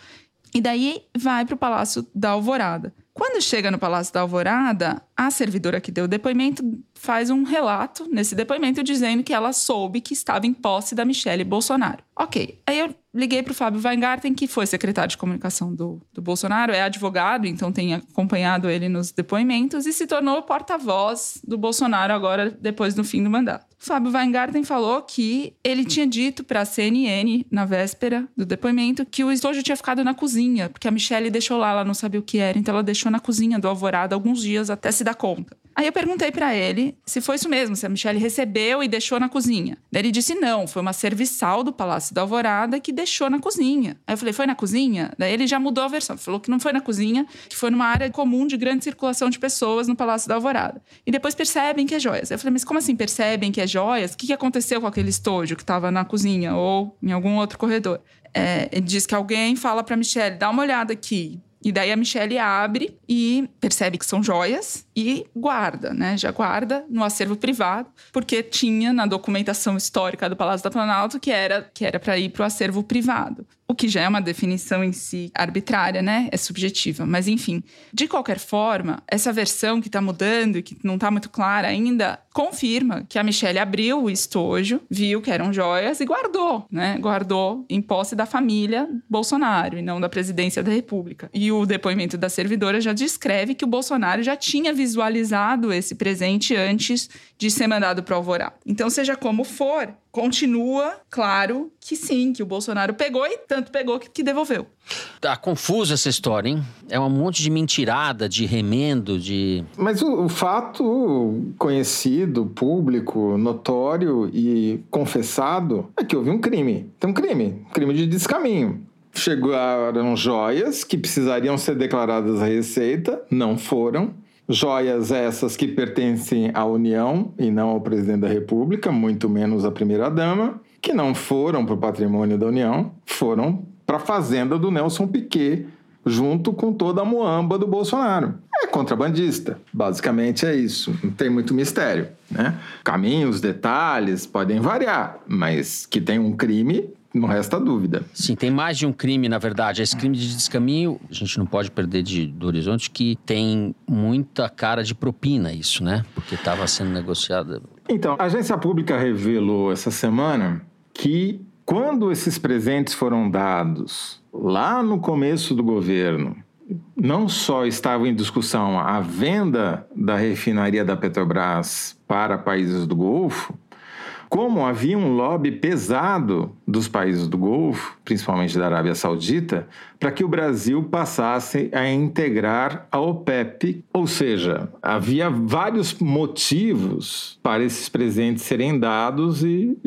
E daí vai para o Palácio da Alvorada. Quando chega no Palácio da Alvorada, a servidora que deu o depoimento faz um relato nesse depoimento dizendo que ela soube que estava em posse da Michelle Bolsonaro. Ok. Aí eu liguei para o Fábio Weingarten, que foi secretário de comunicação do, do Bolsonaro, é advogado, então tem acompanhado ele nos depoimentos e se tornou porta-voz do Bolsonaro agora, depois do fim do mandato. O Fábio Weingarten falou que ele tinha dito para a CNN, na véspera do depoimento, que o estojo tinha ficado na cozinha, porque a Michelle deixou lá, ela não sabia o que era, então ela deixou na cozinha do Alvorada alguns dias até se dar conta. Aí eu perguntei para ele se foi isso mesmo, se a Michelle recebeu e deixou na cozinha. Daí ele disse não, foi uma serviçal do Palácio da Alvorada que deixou na cozinha. Aí eu falei, foi na cozinha? Daí ele já mudou a versão, falou que não foi na cozinha, que foi numa área comum de grande circulação de pessoas no Palácio da Alvorada. E depois percebem que é joias. Eu falei, mas como assim percebem que é joias? O que aconteceu com aquele estojo que estava na cozinha ou em algum outro corredor? É, ele diz que alguém fala para Michelle, dá uma olhada aqui. E daí a Michelle abre e percebe que são joias e guarda, né? Já guarda no acervo privado, porque tinha na documentação histórica do Palácio da Planalto que era que era para ir para o acervo privado. O que já é uma definição em si arbitrária, né? É subjetiva. Mas, enfim, de qualquer forma, essa versão que está mudando e que não está muito clara ainda, confirma que a Michelle abriu o estojo, viu que eram joias e guardou, né? Guardou em posse da família Bolsonaro e não da presidência da República. E o depoimento da servidora já descreve que o Bolsonaro já tinha visualizado esse presente antes de ser mandado para o Alvorada. Então, seja como for, continua claro que sim, que o Bolsonaro pegou e tanto pegou que, que devolveu. Tá confusa essa história, hein? É um monte de mentirada, de remendo, de. Mas o, o fato conhecido, público, notório e confessado é que houve um crime. Tem um crime, um crime de descaminho. Chegaram joias que precisariam ser declaradas à Receita, não foram. Joias essas que pertencem à União e não ao presidente da República, muito menos à primeira-dama, que não foram para o patrimônio da União, foram para a fazenda do Nelson Piquet, junto com toda a moamba do Bolsonaro. É contrabandista, basicamente é isso. Não tem muito mistério, né? Caminhos, detalhes podem variar, mas que tem um crime não resta dúvida. Sim, tem mais de um crime, na verdade. Esse crime de descaminho, a gente não pode perder de, do horizonte que tem muita cara de propina isso, né? Porque estava sendo negociada. Então, a agência pública revelou essa semana que quando esses presentes foram dados lá no começo do governo, não só estava em discussão a venda da refinaria da Petrobras para países do Golfo, como havia um lobby pesado dos países do Golfo, principalmente da Arábia Saudita, para que o Brasil passasse a integrar a OPEP, ou seja, havia vários motivos para esses presentes serem dados e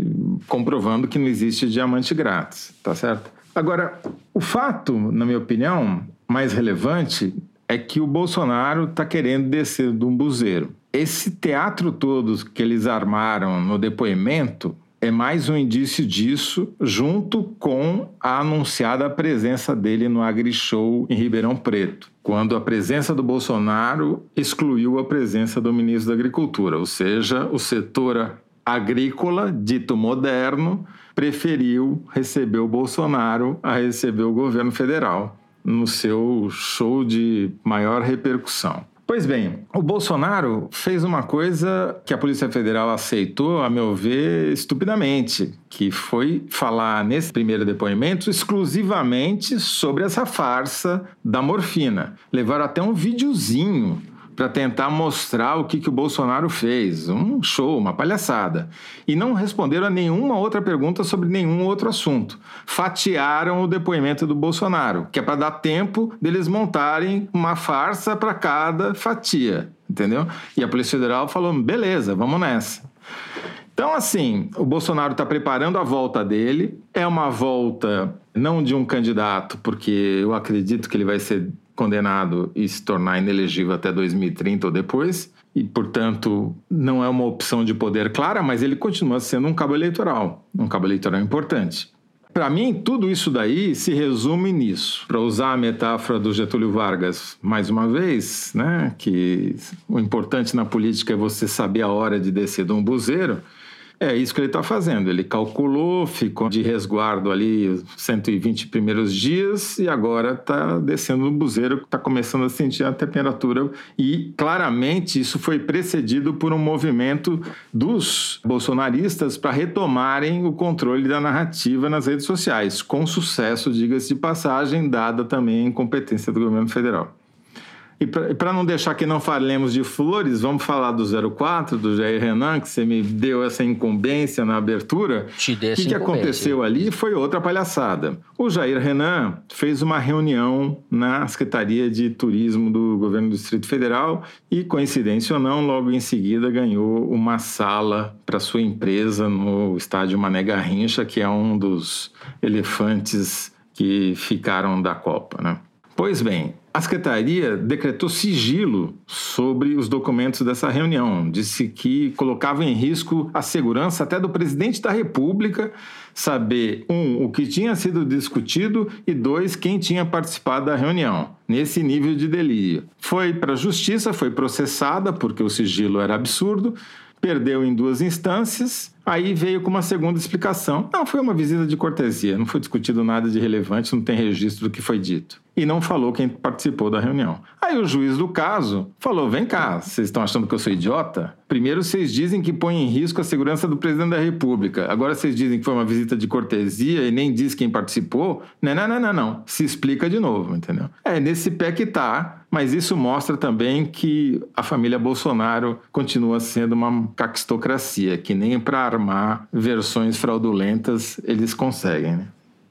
comprovando que não existe diamante grátis, tá certo? Agora, o fato, na minha opinião, mais relevante é que o Bolsonaro está querendo descer de um buzeiro. Esse teatro todo que eles armaram no depoimento é mais um indício disso, junto com a anunciada presença dele no AgriShow em Ribeirão Preto, quando a presença do Bolsonaro excluiu a presença do ministro da Agricultura, ou seja, o setor agrícola, dito moderno, preferiu receber o Bolsonaro a receber o governo federal no seu show de maior repercussão. Pois bem, o Bolsonaro fez uma coisa que a Polícia Federal aceitou, a meu ver, estupidamente, que foi falar nesse primeiro depoimento exclusivamente sobre essa farsa da morfina. Levaram até um videozinho para tentar mostrar o que, que o Bolsonaro fez. Um show, uma palhaçada. E não responderam a nenhuma outra pergunta sobre nenhum outro assunto. Fatiaram o depoimento do Bolsonaro, que é para dar tempo deles montarem uma farsa para cada fatia, entendeu? E a Polícia Federal falou: beleza, vamos nessa. Então, assim, o Bolsonaro está preparando a volta dele. É uma volta não de um candidato, porque eu acredito que ele vai ser condenado e se tornar inelegível até 2030 ou depois, e, portanto, não é uma opção de poder clara, mas ele continua sendo um cabo eleitoral, um cabo eleitoral importante. Para mim, tudo isso daí se resume nisso. Para usar a metáfora do Getúlio Vargas mais uma vez, né, que o importante na política é você saber a hora de descer de um buzeiro. É isso que ele está fazendo. Ele calculou, ficou de resguardo ali os 120 primeiros dias e agora está descendo no buzeiro, está começando a sentir a temperatura e claramente isso foi precedido por um movimento dos bolsonaristas para retomarem o controle da narrativa nas redes sociais, com sucesso, diga-se de passagem, dada também a incompetência do governo federal. E para não deixar que não falemos de flores, vamos falar do 04, do Jair Renan, que você me deu essa incumbência na abertura. Te dei O que, que aconteceu ali foi outra palhaçada. O Jair Renan fez uma reunião na Secretaria de Turismo do Governo do Distrito Federal e, coincidência ou não, logo em seguida ganhou uma sala para sua empresa no estádio Mané Garrincha, que é um dos elefantes que ficaram da Copa, né? Pois bem, a secretaria decretou sigilo sobre os documentos dessa reunião. Disse que colocava em risco a segurança até do presidente da República saber, um, o que tinha sido discutido e, dois, quem tinha participado da reunião. Nesse nível de delírio. Foi para a justiça, foi processada porque o sigilo era absurdo, perdeu em duas instâncias. Aí veio com uma segunda explicação. Não, foi uma visita de cortesia, não foi discutido nada de relevante, não tem registro do que foi dito. E não falou quem participou da reunião. Aí o juiz do caso falou: vem cá, vocês estão achando que eu sou idiota? Primeiro vocês dizem que põe em risco a segurança do presidente da República. Agora vocês dizem que foi uma visita de cortesia e nem diz quem participou. Não, não, não, não, não. Se explica de novo, entendeu? É nesse pé que tá, mas isso mostra também que a família Bolsonaro continua sendo uma caquistocracia, que nem para armar versões fraudulentas eles conseguem, né?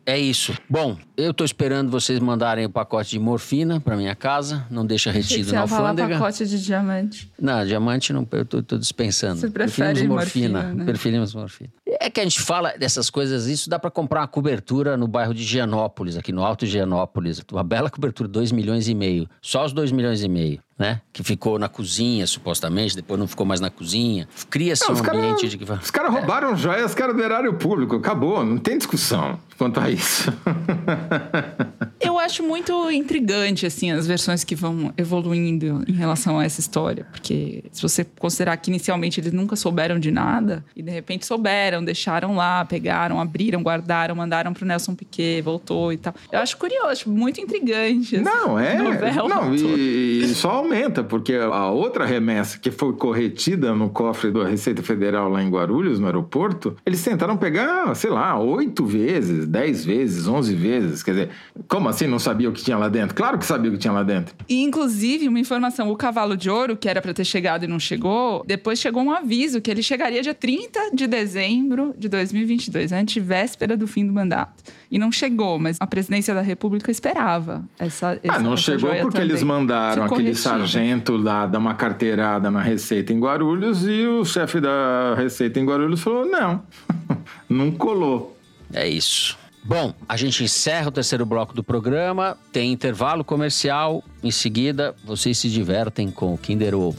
É isso. Bom, eu tô esperando vocês mandarem o pacote de morfina para minha casa. Não deixa retido na ia falar alfândega. pacote de diamante. Não, diamante não, eu tô, tô dispensando. Você prefere Preferimos morfina. morfina, né? Preferimos morfina. É que a gente fala dessas coisas, isso dá para comprar uma cobertura no bairro de Gianópolis, aqui no Alto Gianópolis. Uma bela cobertura, 2 milhões e meio. Só os 2 milhões e meio, né? Que ficou na cozinha, supostamente, depois não ficou mais na cozinha. Cria-se um os caras ambiente de que... os caras roubaram joias que eram do erário público. Acabou, não tem discussão quanto a isso. Eu acho muito intrigante, assim, as versões que vão evoluindo em relação a essa história. Porque se você considerar que inicialmente eles nunca souberam de nada, e de repente souberam, deixaram lá, pegaram, abriram, guardaram, mandaram pro Nelson Piquet, voltou e tal. Eu acho curioso, acho muito intrigante. essa Não, é. novela Não, e, e só aumenta, porque a outra remessa que foi corretida no cofre da Receita Federal lá em Guarulhos, no aeroporto, eles tentaram pegar, sei lá, oito vezes, dez vezes, onze vezes. Quer dizer, como assim não sabia o que tinha lá dentro? Claro que sabia o que tinha lá dentro. E, inclusive, uma informação: o cavalo de ouro, que era para ter chegado e não chegou, depois chegou um aviso que ele chegaria dia 30 de dezembro de 2022, antevéspera do fim do mandato. E não chegou, mas a presidência da República esperava essa. Ah, essa- não essa chegou joia porque eles mandaram Ficou aquele sargento lá dar uma carteirada na Receita em Guarulhos e o chefe da Receita em Guarulhos falou: não, não colou. É isso. Bom, a gente encerra o terceiro bloco do programa, tem intervalo comercial. Em seguida, vocês se divertem com o Kinder Ovo.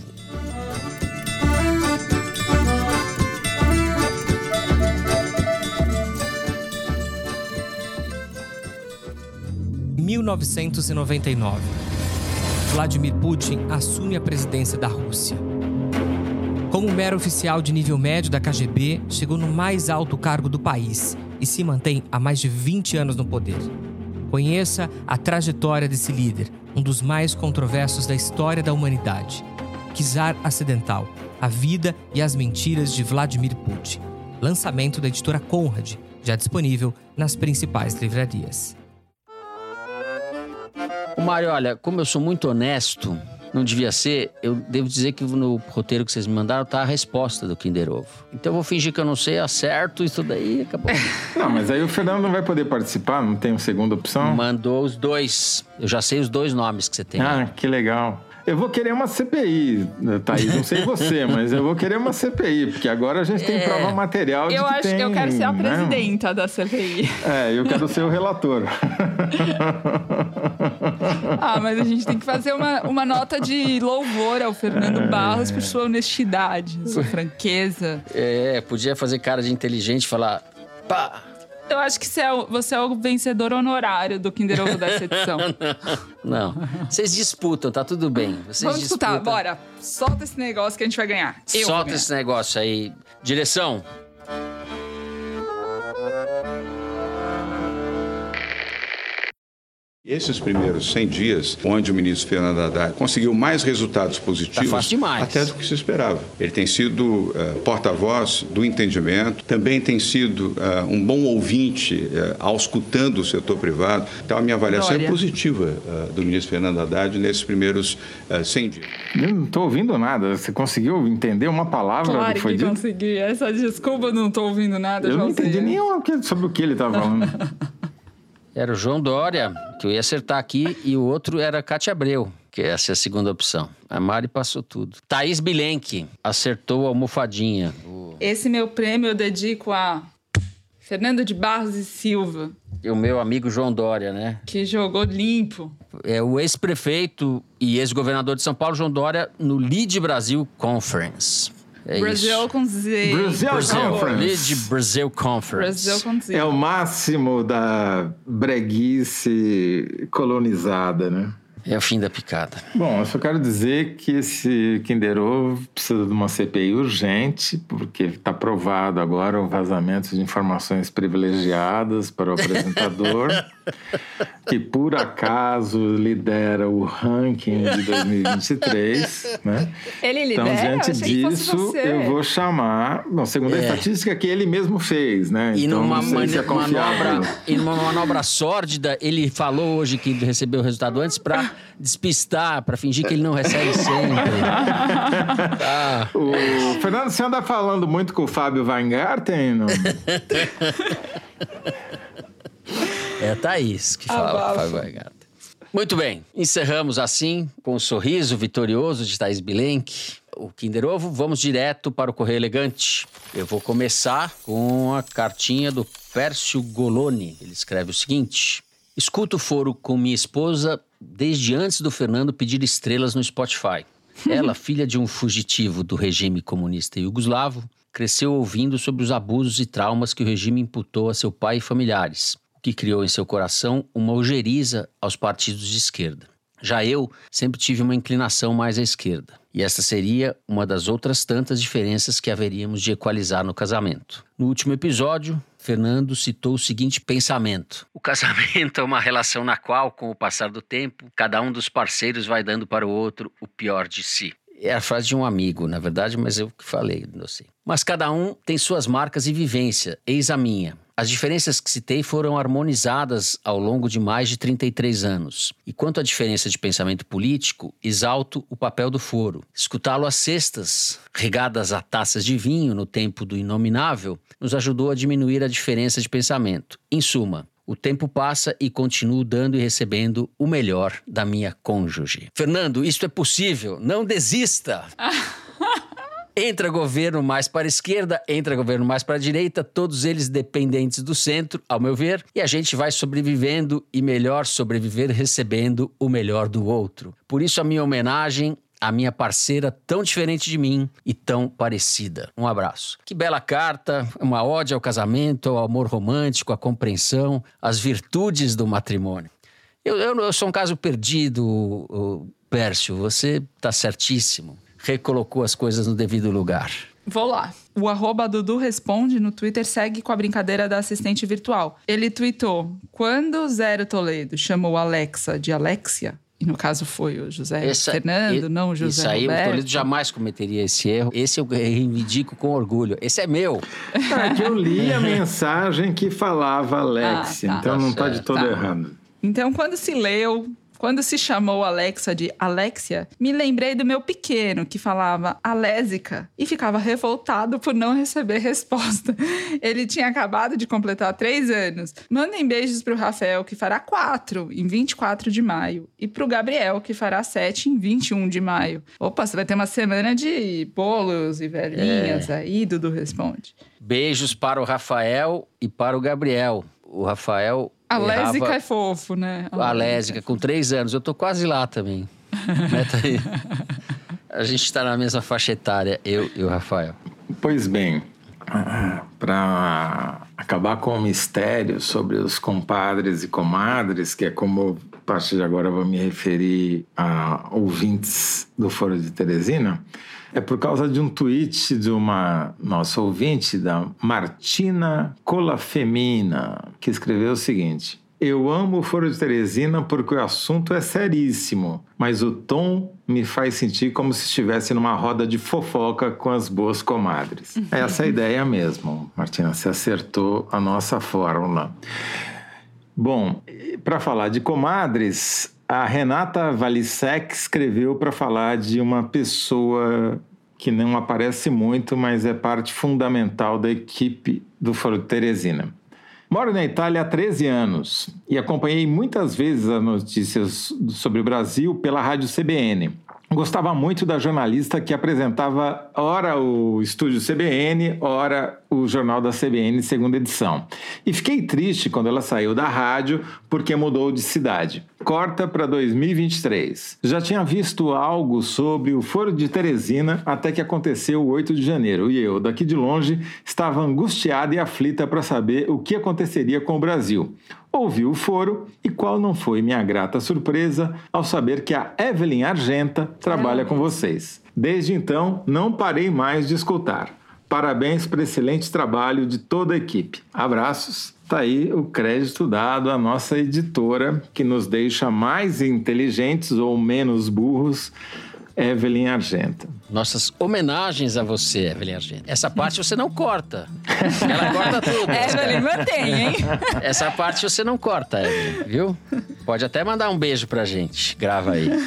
Em 1999, Vladimir Putin assume a presidência da Rússia. Como mero oficial de nível médio da KGB, chegou no mais alto cargo do país e se mantém há mais de 20 anos no poder. Conheça a trajetória desse líder, um dos mais controversos da história da humanidade. Czar Acidental, a vida e as mentiras de Vladimir Putin. Lançamento da editora Conrad, já disponível nas principais livrarias. Mário, olha, como eu sou muito honesto, não devia ser, eu devo dizer que no roteiro que vocês me mandaram tá a resposta do Kinder Ovo. Então eu vou fingir que eu não sei, acerto isso daí, acabou. Não, mas aí o Fernando não vai poder participar, não tem uma segunda opção? Mandou os dois. Eu já sei os dois nomes que você tem. Ah, que legal. Eu vou querer uma CPI, Thaís. Não sei você, mas eu vou querer uma CPI, porque agora a gente tem prova material de Eu que acho tem, que eu quero ser a né? presidenta da CPI. É, eu quero ser o relator. Ah, mas a gente tem que fazer uma, uma nota de louvor ao Fernando Barros por sua honestidade, sua franqueza. É, podia fazer cara de inteligente e falar. Pá! Eu acho que você é, o, você é o vencedor honorário do Kinder Ovo dessa edição. não, Vocês disputam, tá tudo bem. Vocês Vamos disputam. disputar, bora. Solta esse negócio que a gente vai ganhar. Eu Solta ganhar. esse negócio aí. Direção. Esses primeiros 100 dias, onde o ministro Fernando Haddad conseguiu mais resultados positivos, Tá até do que se esperava. Ele tem sido eh, porta-voz do entendimento, também tem sido eh, um bom ouvinte ao escutando o setor privado. Então, a minha avaliação Glória. é positiva eh, do ministro Fernando Haddad nesses primeiros eh, 100 dias. Eu não estou ouvindo nada. Você conseguiu entender uma palavra do Claro que foi que dito? consegui. Essa desculpa não tô ouvindo nada, Eu não entendi nenhuma que- sobre o que ele estava falando. Era o João Dória, que eu ia acertar aqui, e o outro era Cátia Abreu, que essa é a segunda opção. A Mari passou tudo. Thaís Bilenque acertou a almofadinha. Esse meu prêmio eu dedico a Fernando de Barros e Silva, e o meu amigo João Dória, né? que jogou limpo. É o ex-prefeito e ex-governador de São Paulo, João Dória, no Lead Brasil Conference. É Brasil isso. com Z. Brasil Conference. Lead Brasil Conference. Brasil com Z. É o máximo da breguice colonizada, né? É o fim da picada. Bom, eu só quero dizer que esse Kinder Ovo precisa de uma CPI urgente, porque está provado agora o vazamento de informações privilegiadas para o apresentador, que por acaso lidera o ranking de 2023, né? Ele Então, lidera? diante que fosse disso, eu vou chamar. Bom, segundo a É. estatística que ele mesmo fez, né? E então, numa não sei mani- se é manobra, e numa manobra sórdida, ele falou hoje que recebeu o resultado antes para despistar, para fingir que ele não recebe sempre. Tá. O Fernando, você anda falando muito com o Fábio Weingarten? Não? É a Thaís que fala. Abafa. Fábio. Muito bem, encerramos assim, com o sorriso vitorioso de Thaís Bilenque. O Kinder Ovo, vamos direto para o Correio Elegante. Eu vou começar com a cartinha do Pércio Goloni. Ele escreve o seguinte: Escuto o foro com minha esposa desde antes do Fernando pedir estrelas no Spotify. Ela, filha de um fugitivo do regime comunista iugoslavo, cresceu ouvindo sobre os abusos e traumas que o regime imputou a seu pai e familiares, que criou em seu coração uma ojeriza aos partidos de esquerda. Já eu sempre tive uma inclinação mais à esquerda, e essa seria uma das outras tantas diferenças que haveríamos de equalizar no casamento. No último episódio, Fernando citou o seguinte pensamento: O casamento é uma relação na qual, com o passar do tempo, cada um dos parceiros vai dando para o outro o pior de si. É a frase de um amigo, na verdade, mas eu que falei, não sei. Mas cada um tem suas marcas e vivência, eis a minha. As diferenças que citei foram harmonizadas ao longo de mais de 33 anos. E quanto à diferença de pensamento político, exalto o papel do foro. Escutá-lo às sextas, regadas a taças de vinho no tempo do inominável, nos ajudou a diminuir a diferença de pensamento. Em suma, o tempo passa e continuo dando e recebendo o melhor da minha cônjuge. Fernando, isto é possível. Não desista! Entra governo mais para a esquerda, entra governo mais para a direita, todos eles dependentes do centro, ao meu ver, e a gente vai sobrevivendo e melhor sobreviver recebendo o melhor do outro. Por isso, a minha homenagem à minha parceira tão diferente de mim e tão parecida. Um abraço. Que bela carta, uma ode ao casamento, ao amor romântico, à compreensão, às virtudes do matrimônio. Eu, eu, eu sou um caso perdido, Pércio, você está certíssimo recolocou as coisas no devido lugar. Vou lá. O arroba Dudu Responde no Twitter segue com a brincadeira da assistente virtual. Ele tweetou: quando Zero Toledo chamou Alexa de Alexia, e no caso foi o José Essa- Fernando, e- não o José Isso aí Roberto. o Toledo jamais cometeria esse erro. Esse eu reivindico com orgulho. Esse é meu. É que eu li a mensagem que falava Alex, Ah, tá. então não está de todo Tá. errado. Então, quando se leu, quando se chamou Alexa de Alexia, me lembrei do meu pequeno, que falava Alésica, e ficava revoltado por não receber resposta. Ele tinha acabado de completar três anos. Mandem beijos pro Rafael, que fará quatro em 24 de maio, e pro Gabriel, que fará sete em 21 de maio. Opa, você vai ter uma semana de bolos e velhinhas aí, Dudu Responde. Beijos para o Rafael e para o Gabriel. O Rafael. Alésica errava- é fofo, né? A Lésica, com três anos. Eu tô quase lá também. Meta aí. A gente está na mesma faixa etária, eu e o Rafael. Pois bem, para acabar com o mistério sobre os compadres e comadres, que é como a partir de agora eu vou me referir a ouvintes do Foro de Teresina, é por causa de um tweet de uma nossa ouvinte, da Martina Colafemina, que escreveu o seguinte: eu amo o Foro de Teresina porque o assunto é seríssimo, mas o tom me faz sentir como se estivesse numa roda de fofoca com as boas comadres. Uhum. Essa é a ideia mesmo, Martina, você acertou a nossa fórmula. Bom, para falar de comadres, a Renata Valisek escreveu para falar de uma pessoa que não aparece muito, mas é parte fundamental da equipe do Foro Teresina. Moro na Itália há 13 anos e acompanhei muitas vezes as notícias sobre o Brasil pela rádio CBN. Gostava muito da jornalista que apresentava ora o estúdio CBN, ora o jornal da CBN, segunda edição. E fiquei triste quando ela saiu da rádio porque mudou de cidade. Corta para 2023. Já tinha visto algo sobre o Foro de Teresina até que aconteceu o 8 de janeiro e eu, daqui de longe, estava angustiada e aflita para saber o que aconteceria com o Brasil ouvi o foro e qual não foi minha grata surpresa ao saber que a Evelyn Argenta trabalha com vocês. Desde então, não parei mais de escutar. Parabéns por excelente trabalho de toda a equipe. Abraços. Tá aí o crédito dado à nossa editora, que nos deixa mais inteligentes ou menos burros Evelyn Argenta. Nossas homenagens a você, Evelyn Argenta. Essa parte você não corta. Ela corta tudo. Evelyn mantém, hein? Essa parte você não corta, Evelyn, viu? Pode até mandar um beijo pra gente. Grava aí.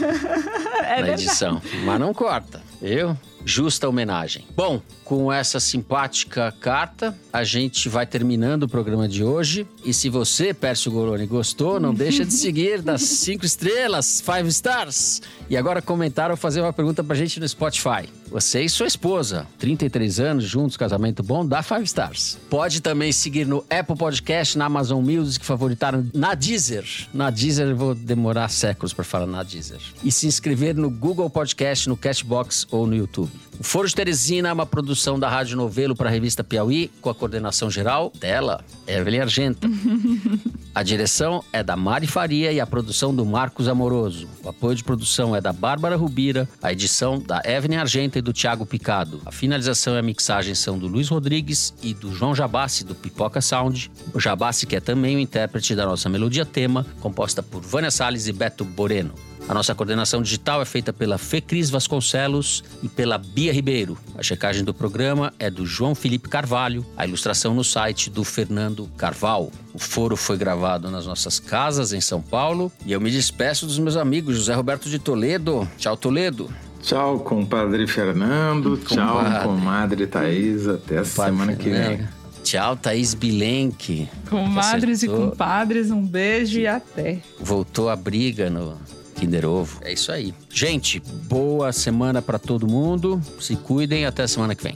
É na edição. Mas não corta, viu? Justa homenagem. Bom, com essa simpática carta, a gente vai terminando o programa de hoje. E se você, Pércio Goroni, gostou, não deixa de seguir das cinco estrelas, five stars. E agora comentar ou fazer uma pergunta pra gente no Spotify. Você e sua esposa, 33 anos, juntos, casamento bom, dá five stars. Pode também seguir no Apple Podcast, na Amazon Music, favoritaram na Deezer. Na Deezer eu vou demorar séculos para falar na Deezer. E se inscrever no Google Podcast, no Cashbox ou no YouTube. O Foro de Teresina é uma produção da Rádio Novelo para a revista Piauí, com a coordenação geral dela, Evelyn Argenta. A direção é da Mari Faria e a produção do Marcos Amoroso. O apoio de produção é da Bárbara Rubira, a edição da Evelyn Argenta e do Tiago Picado. A finalização e a mixagem são do Luiz Rodrigues e do João Jabassi, do Pipoca Sound. O Jabassi, que é também o intérprete da nossa melodia tema, composta por Vânia Salles e Beto Boreno. A nossa coordenação digital é feita pela Fecris Vasconcelos e pela Bia Ribeiro. A checagem do programa é do João Felipe Carvalho, a ilustração no site do Fernando Carval. O foro foi gravado nas nossas casas em São Paulo e eu me despeço dos meus amigos José Roberto de Toledo. Tchau, Toledo. Tchau, compadre Fernando. Tchau, comadre Thaís. Até a semana que vem. Tchau, Thaís Bilenque. Comadres e compadres, um beijo e até. Voltou a briga no Kinder Ovo. É isso aí. Gente, boa semana para todo mundo. Se cuidem até semana que vem.